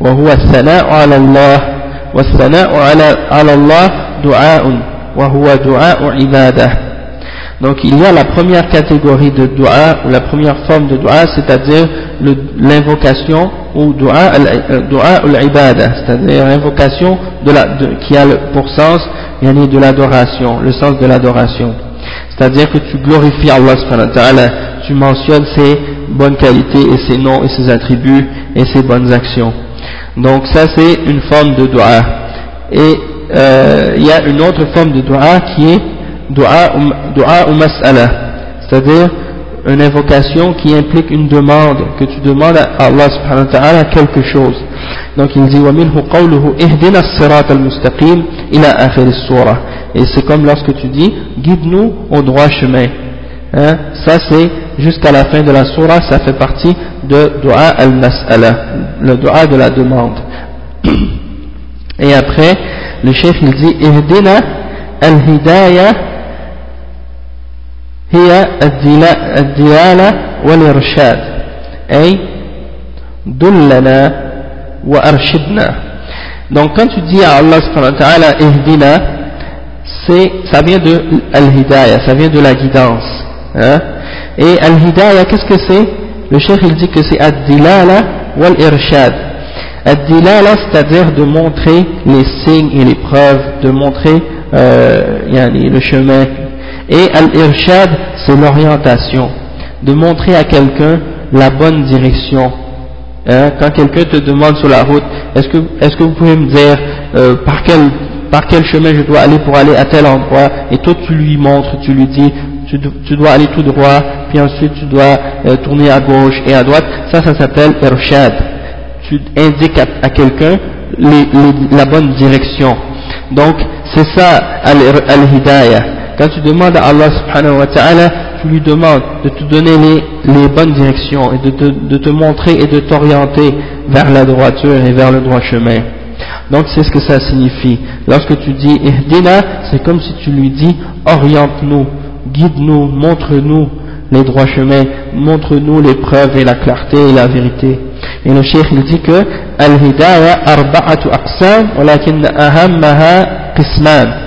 وهو الثناء على الله والثناء على على الله دعاء وهو دعاء عباده donc il y a la première catégorie de dua, ou la première forme de dua, c'est-à-dire l'invocation ou dua, dua ou l'ibada, c'est-à-dire l'invocation de la, qui a pour sens de l'adoration, le sens de l'adoration. C'est-à-dire que tu glorifies Allah subhanahu tu mentionnes ses bonnes qualités et ses noms et ses attributs et ses bonnes actions. Donc ça c'est une forme de dua. Et euh, il y a une autre forme de dua qui est dua ou mas'ala, c'est-à-dire une invocation qui implique une demande, que tu demandes à Allah subhanahu wa ta'ala quelque chose. Donc il dit وَمِنْهُ قَوْلُهُ اِهْدِنَا الصِّرَاطَ الْمُسْتَقِيمِ إِلَى آخِرِ السُّورَةِ Et c'est comme lorsque tu dis guide-nous au droit chemin. Hein? Ça c'est jusqu'à la fin de la surah, ça fait partie de dua al-mas'ala, le dua de la demande. Et après, le chef il dit Ihdina al-hidayah al-dilala wal-irshad ay dullana wa arshidna donc quand tu dis à Allah subhanahu wa ta'ala Ihdina c'est ça vient de al-hidayah ça vient de la guidance hein? et al-hidayah qu'est-ce que c'est? Le chef il dit que c'est ad-dilala wal-irshad Ad-dilala, c'est-à-dire de montrer les signes et les preuves, de montrer euh, le chemin. Et al-irshad, c'est l'orientation, de montrer à quelqu'un la bonne direction. Hein, quand quelqu'un te demande sur la route, est-ce que, est que vous pouvez me dire euh, par, quel, par quel chemin je dois aller pour aller à tel endroit? Et toi tu lui montres, tu lui dis, tu, dois aller tout droit, puis ensuite tu dois euh, tourner à gauche et à droite. Ça, ça s'appelle irshad tu indiques à, quelqu'un la bonne direction. Donc, c'est ça al-hidayah. Quand tu demandes à Allah subhanahu wa ta'ala, tu lui demandes de te donner les, bonnes directions et de te, montrer et de t'orienter vers la droiture et vers le droit chemin. Donc c'est ce que ça signifie. Lorsque tu dis ihdina, c'est comme si tu lui dis oriente-nous, guide-nous, montre-nous les droits chemins, montre-nous les preuves et la clarté et la vérité. Et le cheikh il dit que Al-Hidayah arba'atu aqsam walakin ahammaha qisman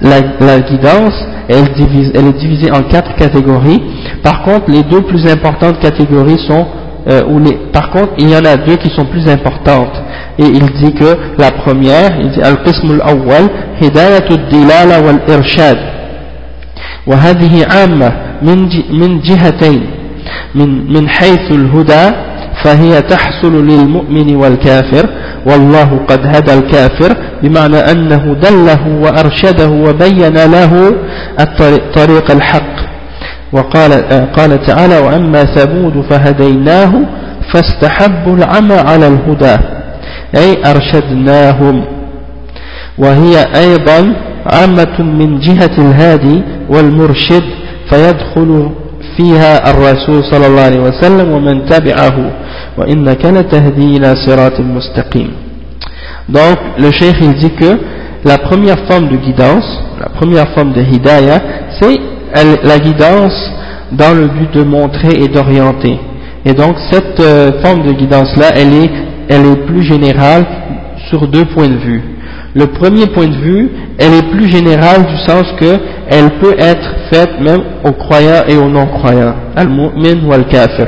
La, la guidance, elle, divise, elle est divisée en quatre catégories. Par contre, les deux plus importantes catégories sont euh, ou les, par contre, il y en a deux qui sont plus importantes. Et il dit que la première, il dit Al-Qism al-Awwal, Hidayatu al-Dilala wal-Irshad. وهذه عامة من من جهتين من من حيث الهدى فهي تحصل للمؤمن والكافر والله قد هدى الكافر بمعنى أنه دله وأرشده وبين له الطريق الحق. وقال قال تعالى وأما ثمود فهديناه فاستحبوا العمى على الهدى أي أرشدناهم. وهي أيضا عامة من جهة الهادي والمرشد فيدخل فيها الرسول صلى الله عليه وسلم ومن تبعه. Donc, le cheikh dit que la première forme de guidance, la première forme de hidayah, c'est la guidance dans le but de montrer et d'orienter. Et donc, cette euh, forme de guidance-là, elle est, plus générale sur deux points de vue. Le premier point de vue, elle est plus générale du sens que elle peut être faite même aux croyants et aux non-croyants, al-mu'min ou al-kafir.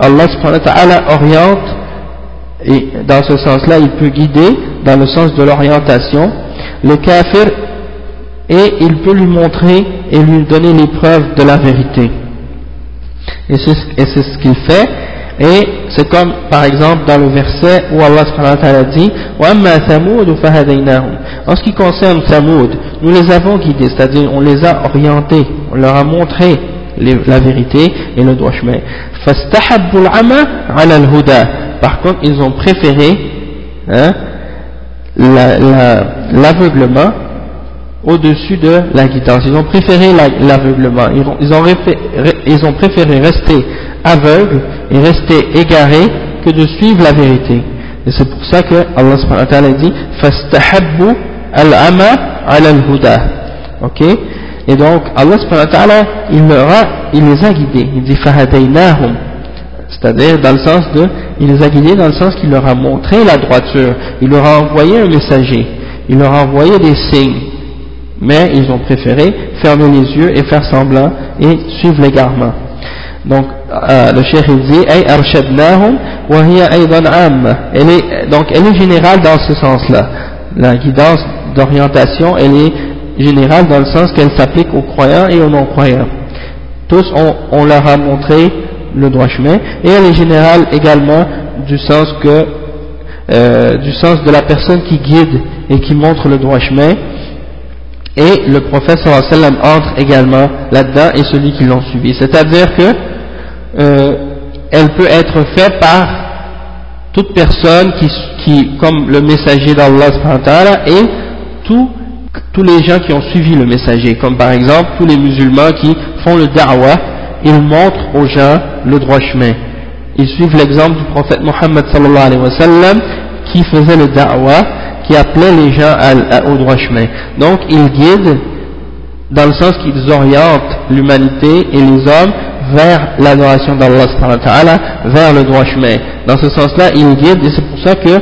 Allah subhanahu wa ta'ala oriente, et dans ce sens-là, il peut guider, dans le sens de l'orientation, le kafir, et il peut lui montrer et lui donner les preuves de la vérité. Et c'est ce qu'il fait, et c'est comme, par exemple, dans le verset où Allah subhanahu wa ta'ala dit En ce qui concerne Thamoud, nous les avons guidés, c'est-à-dire on les a orientés, on leur a montré la vérité et le droit chemin. Par contre, ils ont préféré hein, l'aveuglement au-dessus de la guidance. Ils ont préféré l'aveuglement. Ils, ont, préféré rester aveugle et rester égaré que de suivre la vérité. Et c'est pour ça que Allah subhanahu wa ta'ala dit Fastahabbu al-ama al-huda. Ok? Et donc Allah subhanahu il, il les a guidés. Il dit Fahadaynahum. C'est-à-dire dans le sens de il les a guidés dans le sens qu'il leur a montré la droiture. Il leur a envoyé un messager. Il leur a envoyé des signes. Mais ils ont préféré fermer les yeux et faire semblant et suivre l'égarement. Donc, euh, le cheikh il dit, hiya aydan amma. Elle est, donc, elle est générale dans ce sens-là. La guidance d'orientation, elle est générale dans le sens qu'elle s'applique aux croyants et aux non-croyants. Tous, on, leur a montré le droit chemin, et elle est générale également du sens que, euh, du sens de la personne qui guide et qui montre le droit chemin, et le prophète sallam entre également là-dedans et celui qui l'ont suivi. C'est-à-dire que euh, elle peut être faite par toute personne qui, qui comme le messager d'Allah et tous tous les gens qui ont suivi le messager, comme par exemple tous les musulmans qui font le da'wah ils montrent aux gens le droit chemin. Ils suivent l'exemple du prophète Mohammed sallallahu alayhi wa sallam qui faisait le da'wah, qui appelait les gens au droit chemin. Donc ils guident dans le sens qu'ils orientent l'humanité et les hommes vers l'adoration d'Allah vers le droit chemin. Dans ce sens-là, ils guident et c'est pour ça que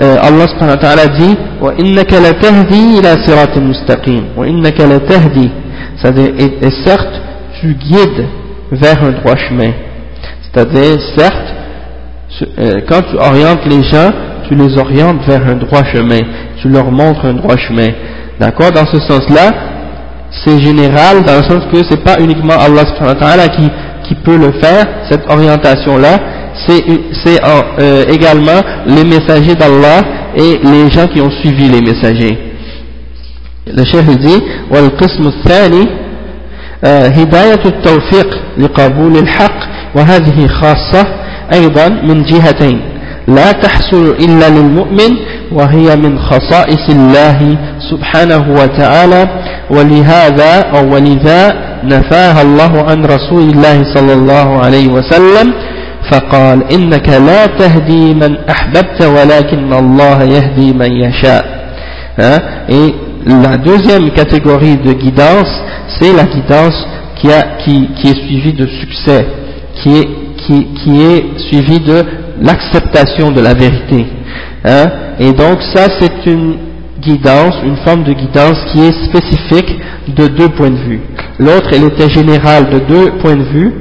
euh, Allah subhanahu wa ta'ala dit وَإِنَّكَ لَتَهْدِي إِلَى صِرَاطٍ مُسْتَقِيمٍ وَإِنَّكَ لَتَهْدِي c'est-à-dire et, certes tu guides vers un droit chemin c'est-à-dire certes euh, quand tu orientes les gens tu les orientes vers un droit chemin tu leur montres un droit chemin d'accord dans ce sens-là c'est général dans le sens que c'est pas uniquement Allah subhanahu wa ta'ala qui, qui peut le faire cette orientation là C'est euh, également les messagers d'Allah et les gens qui ont suivi les messagers. Le chef dit والقسم الثاني هداية التوفيق لقبول الحق وهذه خاصة أيضا من جهتين لا تحصل إلا للمؤمن وهي من خصائص الله سبحانه وتعالى ولهذا أو ولذا نفاها الله عن رسول الله صلى الله عليه وسلم فقال إنك لا تهدي من أحببت ولكن الله يهدي من يشاء et la deuxième catégorie de guidance c'est la guidance qui, a, qui, qui est suivie de succès qui est, qui, qui est suivie de l'acceptation de la vérité hein? et donc ça c'est une guidance, une forme de guidance qui est spécifique de deux points de vue l'autre elle était générale de deux points de vue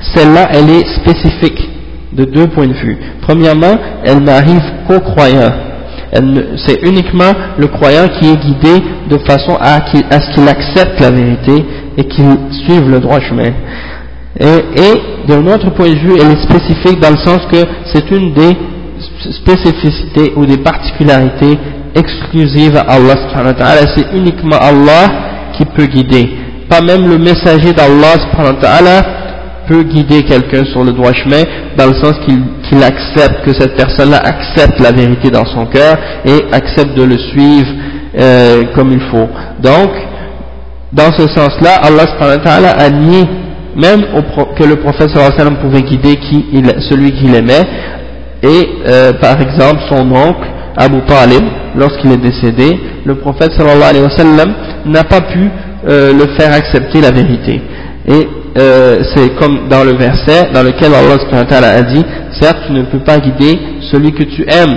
celle-là, elle est spécifique de deux points de vue. Premièrement, elle n'arrive qu'aux croyants. C'est uniquement le croyant qui est guidé de façon à, ce qu'il accepte la vérité et qu'il suive le droit chemin. Et, d'un autre point de vue, elle est spécifique dans le sens que c'est une des spécificités ou des particularités exclusives à Allah C'est uniquement Allah qui peut guider. Pas même le messager d'Allah peut guider quelqu'un sur le droit chemin dans le sens qu'il accepte, que cette personne-là accepte la vérité dans son cœur et accepte de le suivre euh, comme il faut. Donc, dans ce sens-là, Allah a nié même que le prophète sallam pouvait guider qui, celui qu'il aimait et euh, par exemple son oncle Abu Talib lorsqu'il est décédé le prophète sallam n'a pas pu euh, le faire accepter la vérité et euh, c'est comme dans le verset dans lequel Allah a dit certes tu ne peux pas guider celui que tu aimes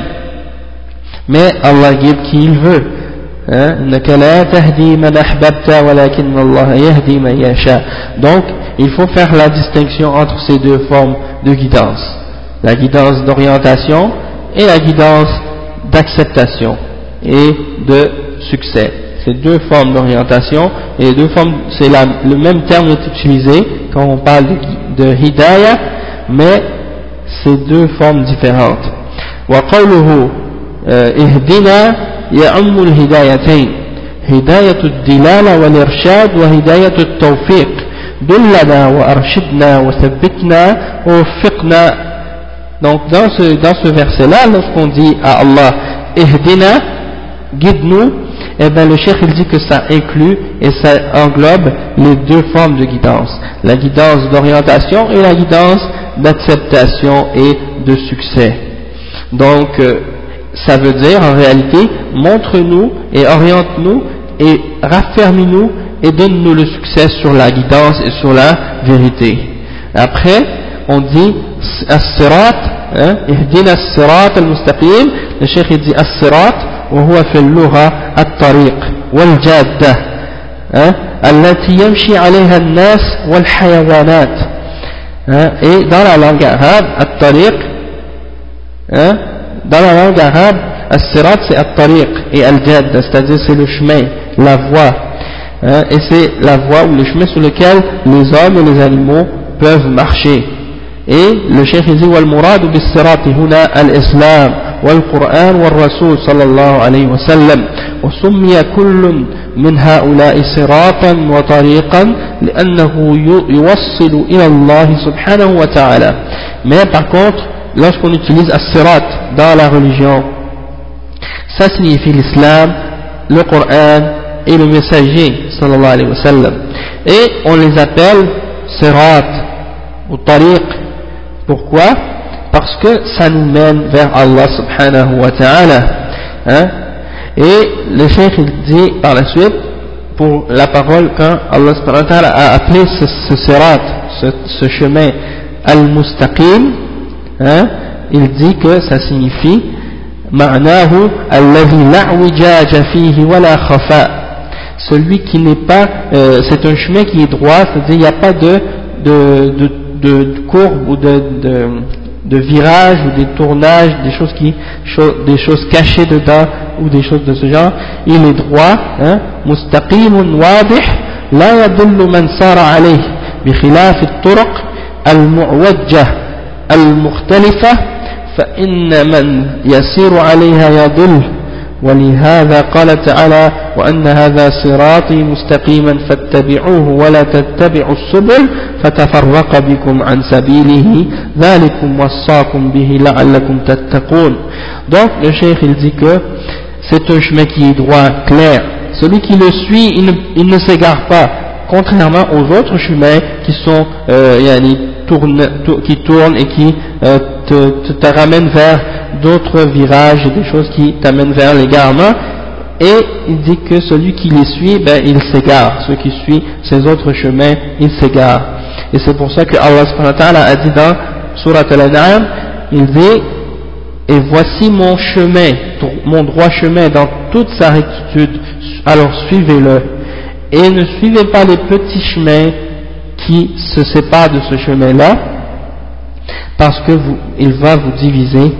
mais Allah guide qui il veut hein? donc il faut faire la distinction entre ces deux formes de guidance. La guidance d'orientation et la guidance d'acceptation et de succès c'est deux formes d'orientation et deux formes, c'est le même terme est utilisé quand on parle de, de hidayah, mais c'est deux formes différentes. وقوله اهدنا يعم الهدايتين هداية الدلالة والإرشاد وهداية التوفيق دلنا وأرشدنا وثبتنا ووفقنا donc dans ce, dans ce verset là lorsqu'on dit à Allah ihdina guide-nous eh bien le cheikh il dit que ça inclut et ça englobe les deux formes de guidance, la guidance d'orientation et la guidance d'acceptation et de succès. Donc euh, ça veut dire en réalité, montre-nous et oriente-nous et raffermis-nous et donne-nous le succès sur la guidance et sur la vérité. Après, on dit as-sirat, hein, as-sirat al-mustaqim, le cheikh dit as-sirat, وهو في اللغة الطريق والجادة التي يمشي عليها الناس والحيوانات et dans la langue arabe الطريق dans la langue arabe الصراط c'est الطريق et الجادة c'est-à-dire c'est le chemin la voie et c'est la voie ou le chemin sur lequel les hommes et les animaux peuvent marcher et le chef dit والمراد بالصراط هنا الإسلام والقرآن والرسول صلى الله عليه وسلم وسمي كل من هؤلاء صراطا وطريقا لأنه يوصل إلى الله سبحانه وتعالى mais par contre lorsqu'on utilise as-sirat dans la religion ça signifie l'islam le Coran et le messager sallallahu alayhi wa sallam et on les appelle sirat ou tariq. Pourquoi Parce que ça nous mène vers Allah subhanahu wa ta'ala. Hein Et le cheikh il dit par la suite, pour la parole quand Allah subhanahu wa ta'ala a appelé ce, ce sirat, ce, ce chemin al-mustaqim, hein, il dit que ça signifie معناه الذي لا اعوجاج فيه ولا خفاء celui qui n'est pas, euh, c'est un chemin qui est droit, c'est-à-dire il n'y a pas de, de, de, de, courbe ou de, de, de virage ou des tournages, des choses, qui, des choses cachées dedans ou des choses de ce genre. Il est droit, hein, مستقيم واضح لا يضل من سار عليه بخلاف الطرق المعوجة المختلفة فإن من يسير عليها يضل ولهذا قال تعالى وأن هذا صراطي مستقيما فاتبعوه ولا تتبعوا السبل فتفرق بكم عن سبيله ذلكم وصاكم به لعلكم تتقون donc le cheikh il dit que c'est un chemin qui est droit, clair celui qui le suit il ne, il ne s'égare pas contrairement aux autres chemins qui sont euh, yani, tourne, qui tournent et qui euh, te, te, te ramènent vers d'autres virages et des choses qui t'amènent vers l'égarement et il dit que celui qui les suit, ben, il s'égare. Celui qui suit ces autres chemins, il s'égare. Et c'est pour ça que Allah a dit dans Surat Al-An'am, il dit, et voici mon chemin, mon droit chemin dans toute sa rectitude, alors suivez-le. Et ne suivez pas les petits chemins qui se séparent de ce chemin-là, parce que vous, il va vous diviser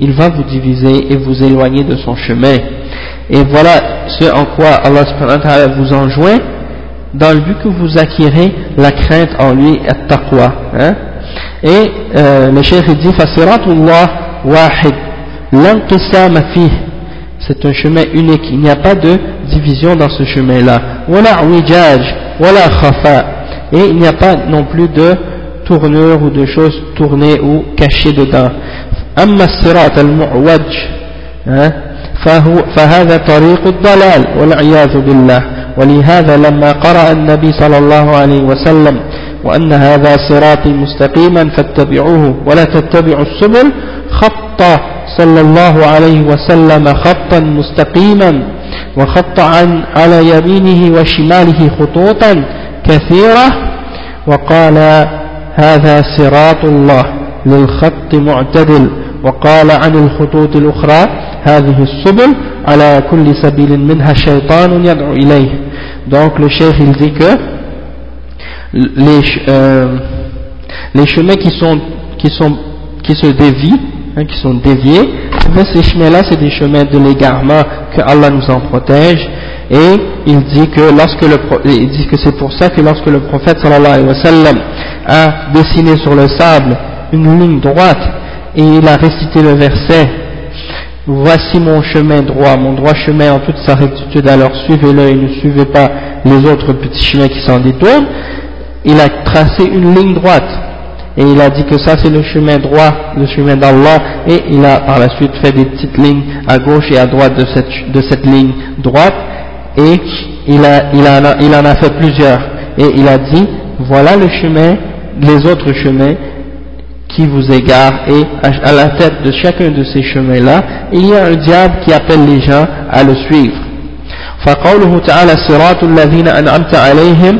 il va vous diviser et vous éloigner de son chemin. Et voilà ce en quoi Allah vous enjoint dans le but que vous acquérez la crainte en lui et taqwa. Hein? Et euh, le cheikh dit Fasiratullah wahid, l'anqisama fih. C'est un chemin unique, il n'y a pas de division dans ce chemin-là. Wala wijaj, wala khafa. Et il n'y a pas non plus de tournure ou de choses tournées ou cachées dedans. أما الصراط المعوج فهو فهذا طريق الضلال والعياذ بالله. ولهذا لما قرأ النبي صلى الله عليه وسلم وأن هذا صراطي مستقيما فاتبعوه ولا تتبعوا السبل خط صلى الله عليه وسلم خطا مستقيما وخط عن على يمينه وشماله خطوطا كثيرة. وقال هذا صراط الله للخط معتدل. وقال عن الخطوط الأخرى هذه السبل على كل سبيل منها شيطان يدعو إليه donc le chef il dit que les, euh, les chemins qui sont qui sont qui se dévient hein, qui sont déviés mais ces chemins là c'est des chemins de l'égarement que Allah nous en protège et il dit que lorsque le il dit que c'est pour ça que lorsque le prophète sallallahu alayhi wa sallam a dessiné sur le sable une ligne droite et il a récité le verset. Voici mon chemin droit, mon droit chemin en toute sa rectitude, alors suivez-le et ne suivez pas les autres petits chemins qui s'en détournent. Il a tracé une ligne droite. Et il a dit que ça c'est le chemin droit, le chemin d'Allah. Et il a par la suite fait des petites lignes à gauche et à droite de cette, ligne droite. Et il en a fait plusieurs. Et il a dit voilà le chemin, les autres chemins qui vous égare et à la tête de chacun de ces chemins-là, il y a un diable qui appelle les gens à le suivre. فقوله تعالى الصراط الذين أنعمت عليهم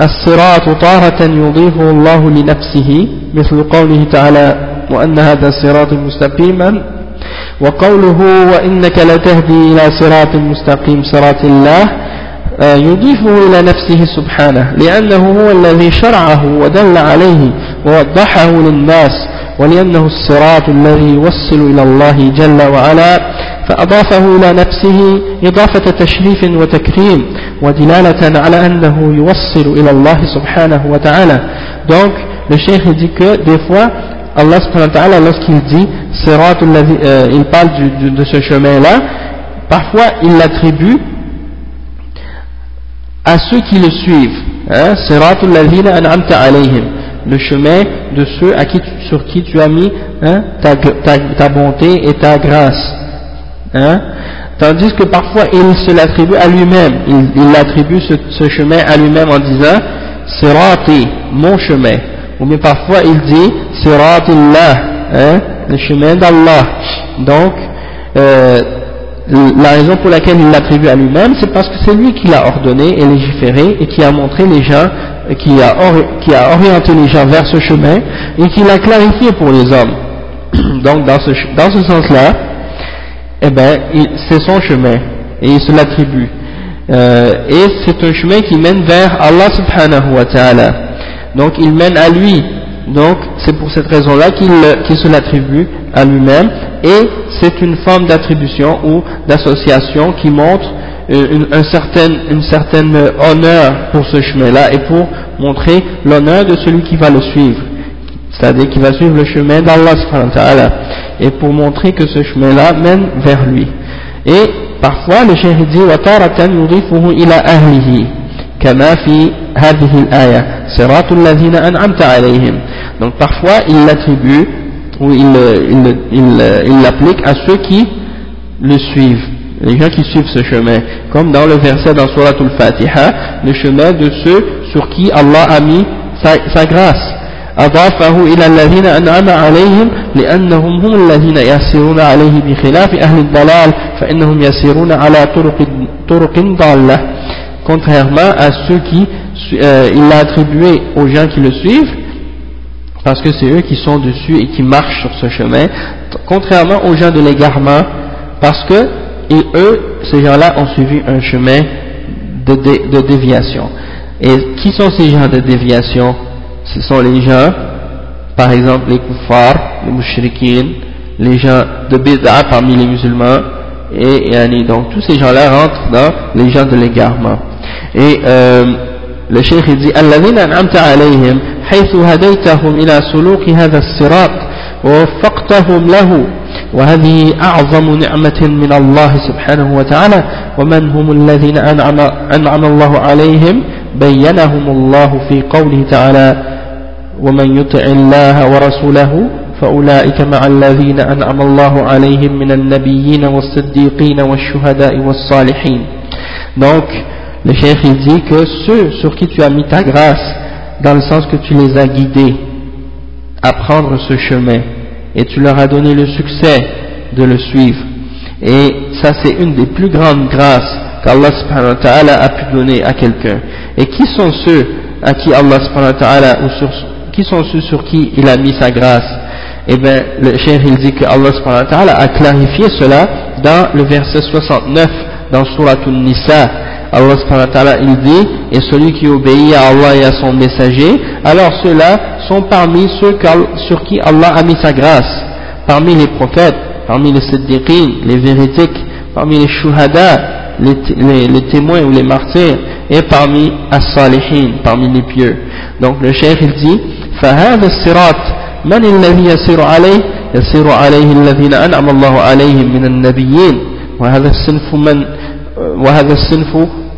الصراط طارة يضيفه الله لنفسه مثل قوله تعالى وأن هذا الصراط مستقيما وقوله وإنك لتهدي إلى صراط مستقيم صراط الله آه، يضيفه إلى نفسه سبحانه لأنه هو الذي شرعه ودل عليه ووضحه للناس ولأنه الصراط الذي يوصل إلى الله جل وعلا فأضافه إلى نفسه إضافة تشريف وتكريم ودلالة على أنه يوصل إلى الله سبحانه وتعالى. Donc le cheikh dit que des fois Allah subhanahu wa ta'ala lorsqu'il dit الذي euh, il parle du, du, de ce chemin là parfois il l'attribue à ceux qui le suivent. Hein, le chemin de ceux à qui sur qui tu as mis hein, ta, ta, ta, bonté et ta grâce. Hein. Tandis que parfois il se l'attribue à lui-même, il, il attribue ce, ce, chemin à lui-même en disant sirati, mon chemin. Ou bien parfois il dit siratillah, hein, le chemin d'Allah. Donc, euh, la raison pour laquelle il l'attribue à lui-même, c'est parce que c'est lui qui l'a ordonné et légiféré et qui a montré les gens, qui a, orienté les gens vers ce chemin et qui l'a clarifié pour les hommes. (coughs) Donc dans ce, dans ce sens-là, eh ben, c'est son chemin et il se l'attribue. Euh, et c'est un chemin qui mène vers Allah subhanahu wa ta'ala. Donc il mène à lui. Donc c'est pour cette raison-là qu'il se l'attribue à lui-même et c'est une forme d'attribution ou d'association qui montre euh, une, un certain, une certaine honneur pour ce chemin-là et pour montrer l'honneur de celui qui va le suivre. C'est-à-dire qui va suivre le chemin d'Allah subhanahu wa ta'ala et pour montrer que ce chemin-là mène vers lui. Et parfois le cheikh dit وَتَارَةً يُضِيفُهُ إِلَى أَهْلِهِ كما في هذه الآية صراط الذين أنعمت عليهم donc parfois il l'attribue ou il l'applique il, il, à ceux qui le suivent les gens qui suivent ce chemin comme dans le verset dans Surah Al-Fatiha le chemin de ceux sur qui Allah a mis sa, sa grâce أضافه إلى الذين أنعم عليهم لأنهم هم الذين يسيرون عليه بخلاف أهل الضلال فإنهم يسيرون على طرق, طرق ضالة contrairement à ceux qui euh, il l'a attribué aux gens qui le suivent parce que c'est eux qui sont dessus et qui marchent sur ce chemin, contrairement aux gens de l'égarement, parce que et eux, ces gens-là, ont suivi un chemin de, déviation. Et qui sont ces gens de déviation? Ce sont les gens, par exemple les koufars, les mouchriquines, les gens de Bid'a parmi les musulmans, et, et donc tous ces gens-là rentrent dans les gens de l'égarement. Et euh, le cheikh dit, «» حيث هديتهم إلى سلوك هذا الصراط ووفقتهم له. وهذه أعظم نعمة من الله سبحانه وتعالى. ومن هم الذين أنعم, أنعم الله عليهم؟ بينهم الله في قوله تعالى ومن يطع الله ورسوله فأولئك مع الذين أنعم الله عليهم من النبيين والصديقين والشهداء والصالحين. Donc le chef il dit que ceux sur qui tu as mis ta grâce dans le sens que tu les as guidés à prendre ce chemin et tu leur as donné le succès de le suivre. Et ça c'est une des plus grandes grâces qu'Allah subhanahu wa ta'ala a pu donner à quelqu'un. Et qui sont ceux à qui Allah subhanahu wa ta'ala ou sur qui ceux sur qui il a mis sa grâce? Eh bien, le cheikh il dit que Allah a clarifié cela dans le verset 69 dans Surah An-Nisa. Allah il dit, et celui qui obéit à Allah et à son messager, alors ceux-là sont parmi ceux sur qui Allah a mis sa grâce, parmi les prophètes, parmi les siddiqins, les véridiques, parmi les shuhada, les, les, témoins ou les martyrs, et parmi as-salihin, parmi les pieux. Donc le cheikh il dit, فهذا الصراط من الذي يسير عليه يسير عليه الذين أنعم الله عليهم من النبيين وهذا الصنف من وهذا الصنف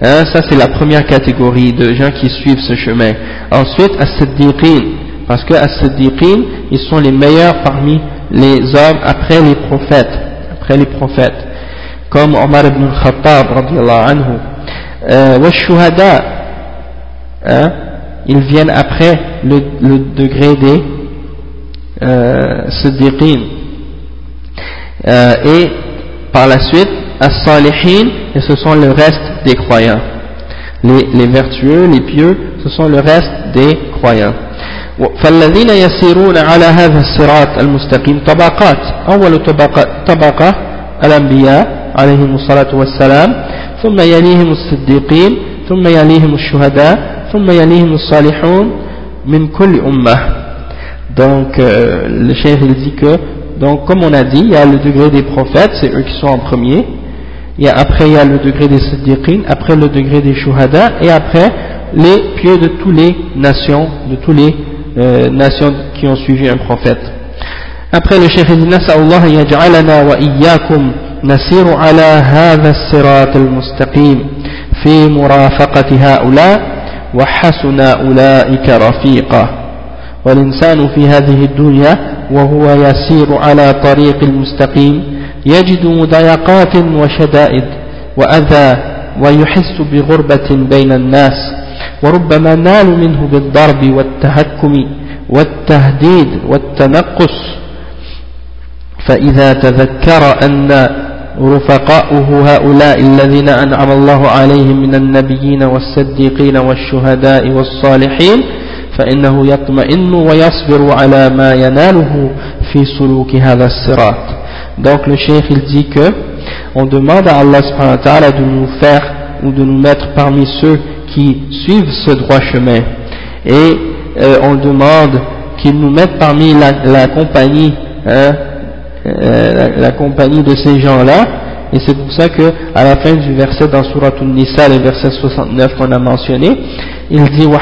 Hein, ça, c'est la première catégorie de gens qui suivent ce chemin. Ensuite, as-siddiqin. Parce que as-siddiqin, ils sont les meilleurs parmi les hommes après les prophètes. Après les prophètes. Comme Omar ibn al-Khattab, radiallahu anhu. Euh, hein, ils viennent après le, le degré des euh, siddiqin euh, et par la suite as-salihin et ce sont le reste des croyants les, les vertueux, les pieux ce sont le reste des croyants فالذين يسيرون على هذا الصراط المستقيم طبقات أول طبقة, طبقة الأنبياء عليهم الصلاة والسلام ثم يليهم الصديقين ثم يليهم الشهداء ثم يليهم الصالحون من كل أمة Donc, euh, le chef il dit que, donc, comme on a dit, il y a le degré des prophètes, c'est eux qui sont en premier. Il y a, après, il y a le degré des siddiqines, après le degré des shuhada, et après, les pieux de toutes les nations, de tous les euh, nations qui ont suivi un prophète. Après le Cheikh dit نسأل الله يجعلنا وإياكم نسير على هذا الصراط المستقيم في مرافقة هؤلاء وحسن أولئك رفيقا والإنسان في هذه الدنيا وهو يسير على طريق المستقيم يجد مضايقات وشدائد وأذى ويحس بغربة بين الناس وربما نال منه بالضرب والتهكم والتهديد والتنقص. فإذا تذكر أن رفقاؤه هؤلاء الذين أنعم الله عليهم من النبيين والصديقين والشهداء والصالحين فإنه يطمئن ويصبر على ما يناله في سلوك هذا الصراط. Donc le cheikh il dit que on demande à Allah subhanahu wa ta'ala de nous faire ou de nous mettre parmi ceux qui suivent ce droit chemin. Et euh, on demande qu'il nous mette parmi la, compagnie hein, euh, la, compagnie de ces gens-là. Et c'est pour ça que à la fin du verset dans Surah An-Nisa le verset 69 qu'on a mentionné il dit hein,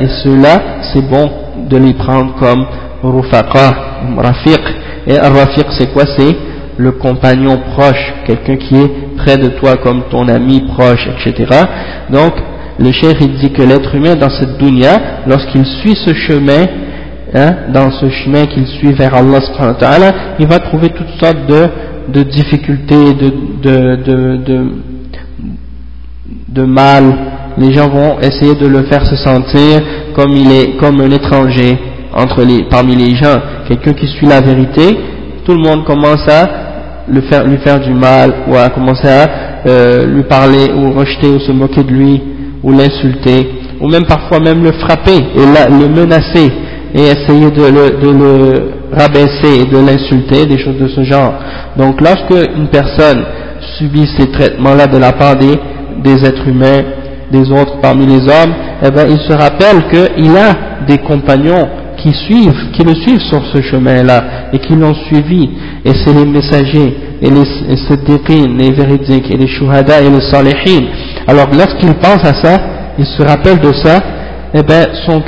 et ceux-là c'est bon de les prendre comme rufaqa rafiq et rafiq c'est quoi? C'est le compagnon proche quelqu'un qui est près de toi comme ton ami proche etc donc le cheikh il dit que l'être humain dans cette dunya lorsqu'il suit ce chemin hein, dans ce chemin qu'il suit vers Allah subhanahu il va trouver toutes sortes de, de difficultés de, de, de, de de mal, les gens vont essayer de le faire se sentir comme il est comme un étranger entre les, parmi les gens, quelqu'un qui suit la vérité, tout le monde commence à le faire, lui faire du mal ou à commencer à euh, lui parler ou rejeter ou se moquer de lui ou l'insulter ou même parfois même le frapper et le menacer et essayer de le, de le rabaisser et de l'insulter, des choses de ce genre. Donc lorsque une personne subit ces traitements-là de la part des des êtres humains, des autres parmi les hommes, eh bien, il se rappelle qu'il a des compagnons qui suivent, qui le suivent sur ce chemin-là et qui l'ont suivi. Et c'est les messagers, et les siddiqines, les véridiques, et les shuhada et les salihin. Alors lorsqu'il pense à ça, il se rappelle de ça, eh bien, (clears throat) son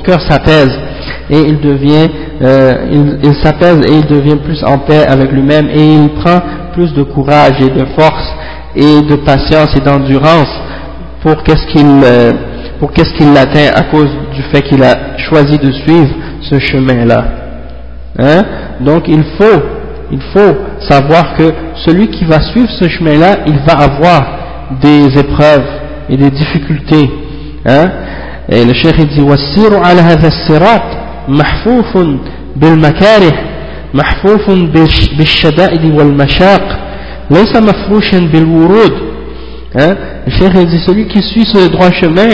cœur s'apaise et il devient, euh, il, il s'apaise et il devient plus en paix avec lui-même et il prend plus de courage et de force et de patience et d'endurance pour qu'est-ce qu'il euh, pour qu'est-ce qu'il atteint à cause du fait qu'il a choisi de suivre ce chemin-là. Hein? Donc il faut il faut savoir que celui qui va suivre ce chemin-là, il va avoir des épreuves et des difficultés. Hein? Et le cheikh dit وَالسِّيرُ عَلَى هَذَا الصِّرَاطِ مَحْفُوفٌ بِالْمَكَارِهِ محفوف بالشدائد والمشاق ليس مفروشا بالورود hein? le cheikh dit celui qui suit ce droit chemin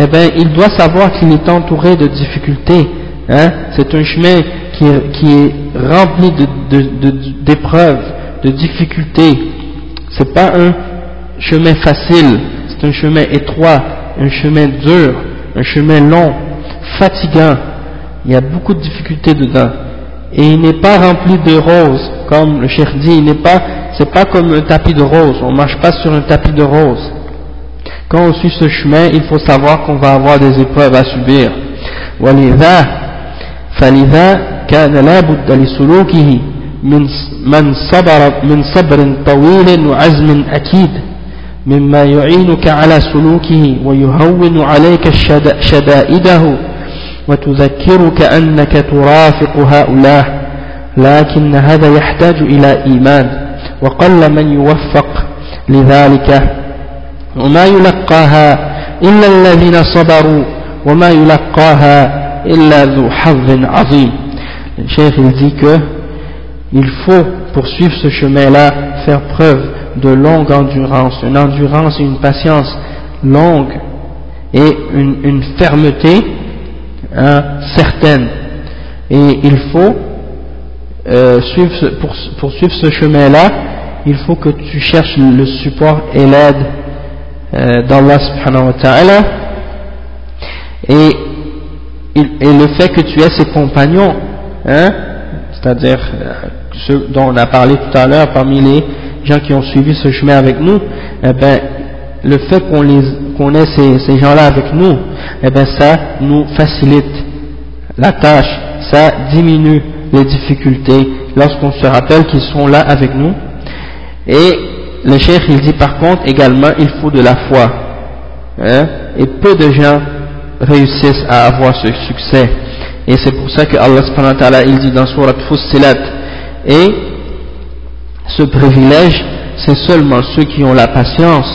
eh ben, il doit savoir qu'il est entouré de difficultés hein? c'est un chemin qui est, rempli d'épreuves de, de, de difficultés. C'est pas un chemin facile c'est un chemin étroit un chemin dur un chemin long fatigant. Il y a beaucoup de difficultés dedans. Et il n'est pas rempli de roses, comme le cheikh dit, il n'est pas, pas comme un tapis de roses, on marche pas sur un tapis de roses. Quand on suit ce chemin, il faut savoir qu'on va avoir des épreuves à subir. ولذا فلذا كان لسلوكه من من صبر من صبر طويل وعزم أكيد مما يعينك على سلوكه ويهون عليك شدائده وتذكرك أنك ترافق هؤلاء لكن هذا يحتاج إلى إيمان وقل من يوفق لذلك وما يلقاها إلا الذين صبروا وما يلقاها إلا ذو حظ عظيم الشيخ il dit que il faut poursuivre ce chemin-là faire preuve de longue endurance une endurance et une patience longue et une, une fermeté hein, certaine. Et il faut euh, suivre ce, pour, pour, suivre ce chemin-là, il faut que tu cherches le support et l'aide euh, d'Allah subhanahu wa ta'ala. Et, et, le fait que tu aies ces compagnons, hein, c'est-à-dire euh, ceux dont on a parlé tout à l'heure parmi les gens qui ont suivi ce chemin avec nous, eh ben, le fait qu'on ait ces, ces gens-là avec nous, eh bien ça nous facilite la tâche, ça diminue les difficultés lorsqu'on se rappelle qu'ils sont là avec nous. Et le cheikh il dit par contre également il faut de la foi. Hein, et peu de gens réussissent à avoir ce succès. Et c'est pour ça que Allah subhanahu wa ta'ala il dit dans Surat Fussilat et ce privilège c'est seulement ceux qui ont la patience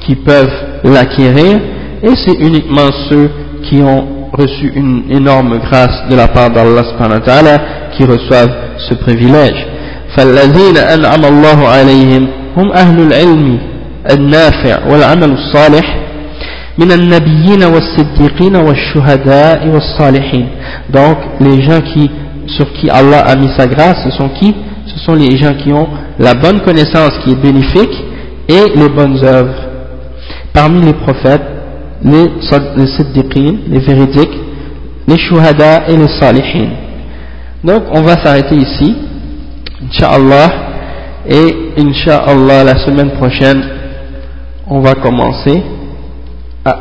qui peuvent l'acquérir et c'est uniquement ceux qui ont reçu une énorme grâce de la part d'Allah subhanahu wa ta'ala qui reçoivent ce privilège. فالذين أنعم الله عليهم هم أهل العلم النافع والعمل الصالح من النبيين والصديقين والشهداء والصالحين donc les gens qui sur qui Allah a mis sa grâce ce sont qui ce sont les gens qui ont la bonne connaissance qui est bénéfique et les bonnes œuvres parmi les prophètes les, les siddiqin, les véridiques les shuhada et les salihin donc on va s'arrêter ici Inch'Allah et Inch'Allah la semaine prochaine on va commencer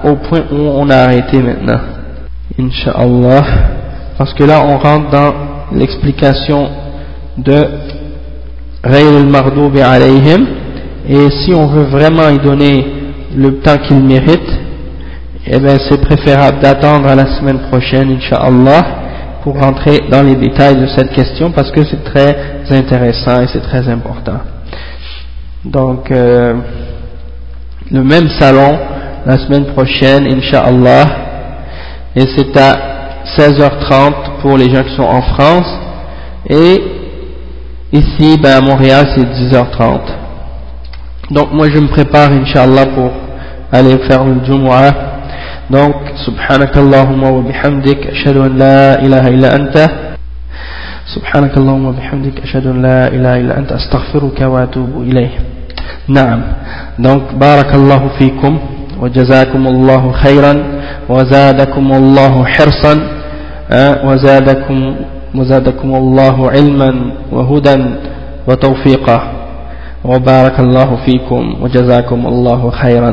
au point où on a arrêté maintenant. Inch'Allah. Parce que là on rentre dans l'explication de Ghayr al alayhim. Et si on veut vraiment y donner le temps qu'il mérite eh bien c'est préférable d'attendre à la semaine prochaine Inch'Allah pour rentrer dans les détails de cette question parce que c'est très intéressant et c'est très important. Donc, euh, le même salon la semaine prochaine, Inch'Allah, et c'est à 16h30 pour les gens qui sont en France, et ici, ben, à Montréal, c'est 10h30. Donc, moi, je me prépare, Inch'Allah, pour aller faire le Jumu'ah donc سبحانك اللهم وبحمدك أشهد أن لا إله إلا أنت سبحانك اللهم وبحمدك أشهد أن لا إله إلا أنت أستغفرك وأتوب إليه نعم donc بارك الله فيكم وجزاكم الله خيرا وزادكم الله حرصا وزادكم وزادكم الله علما وهدى وتوفيقا وبارك الله فيكم وجزاكم الله خيرا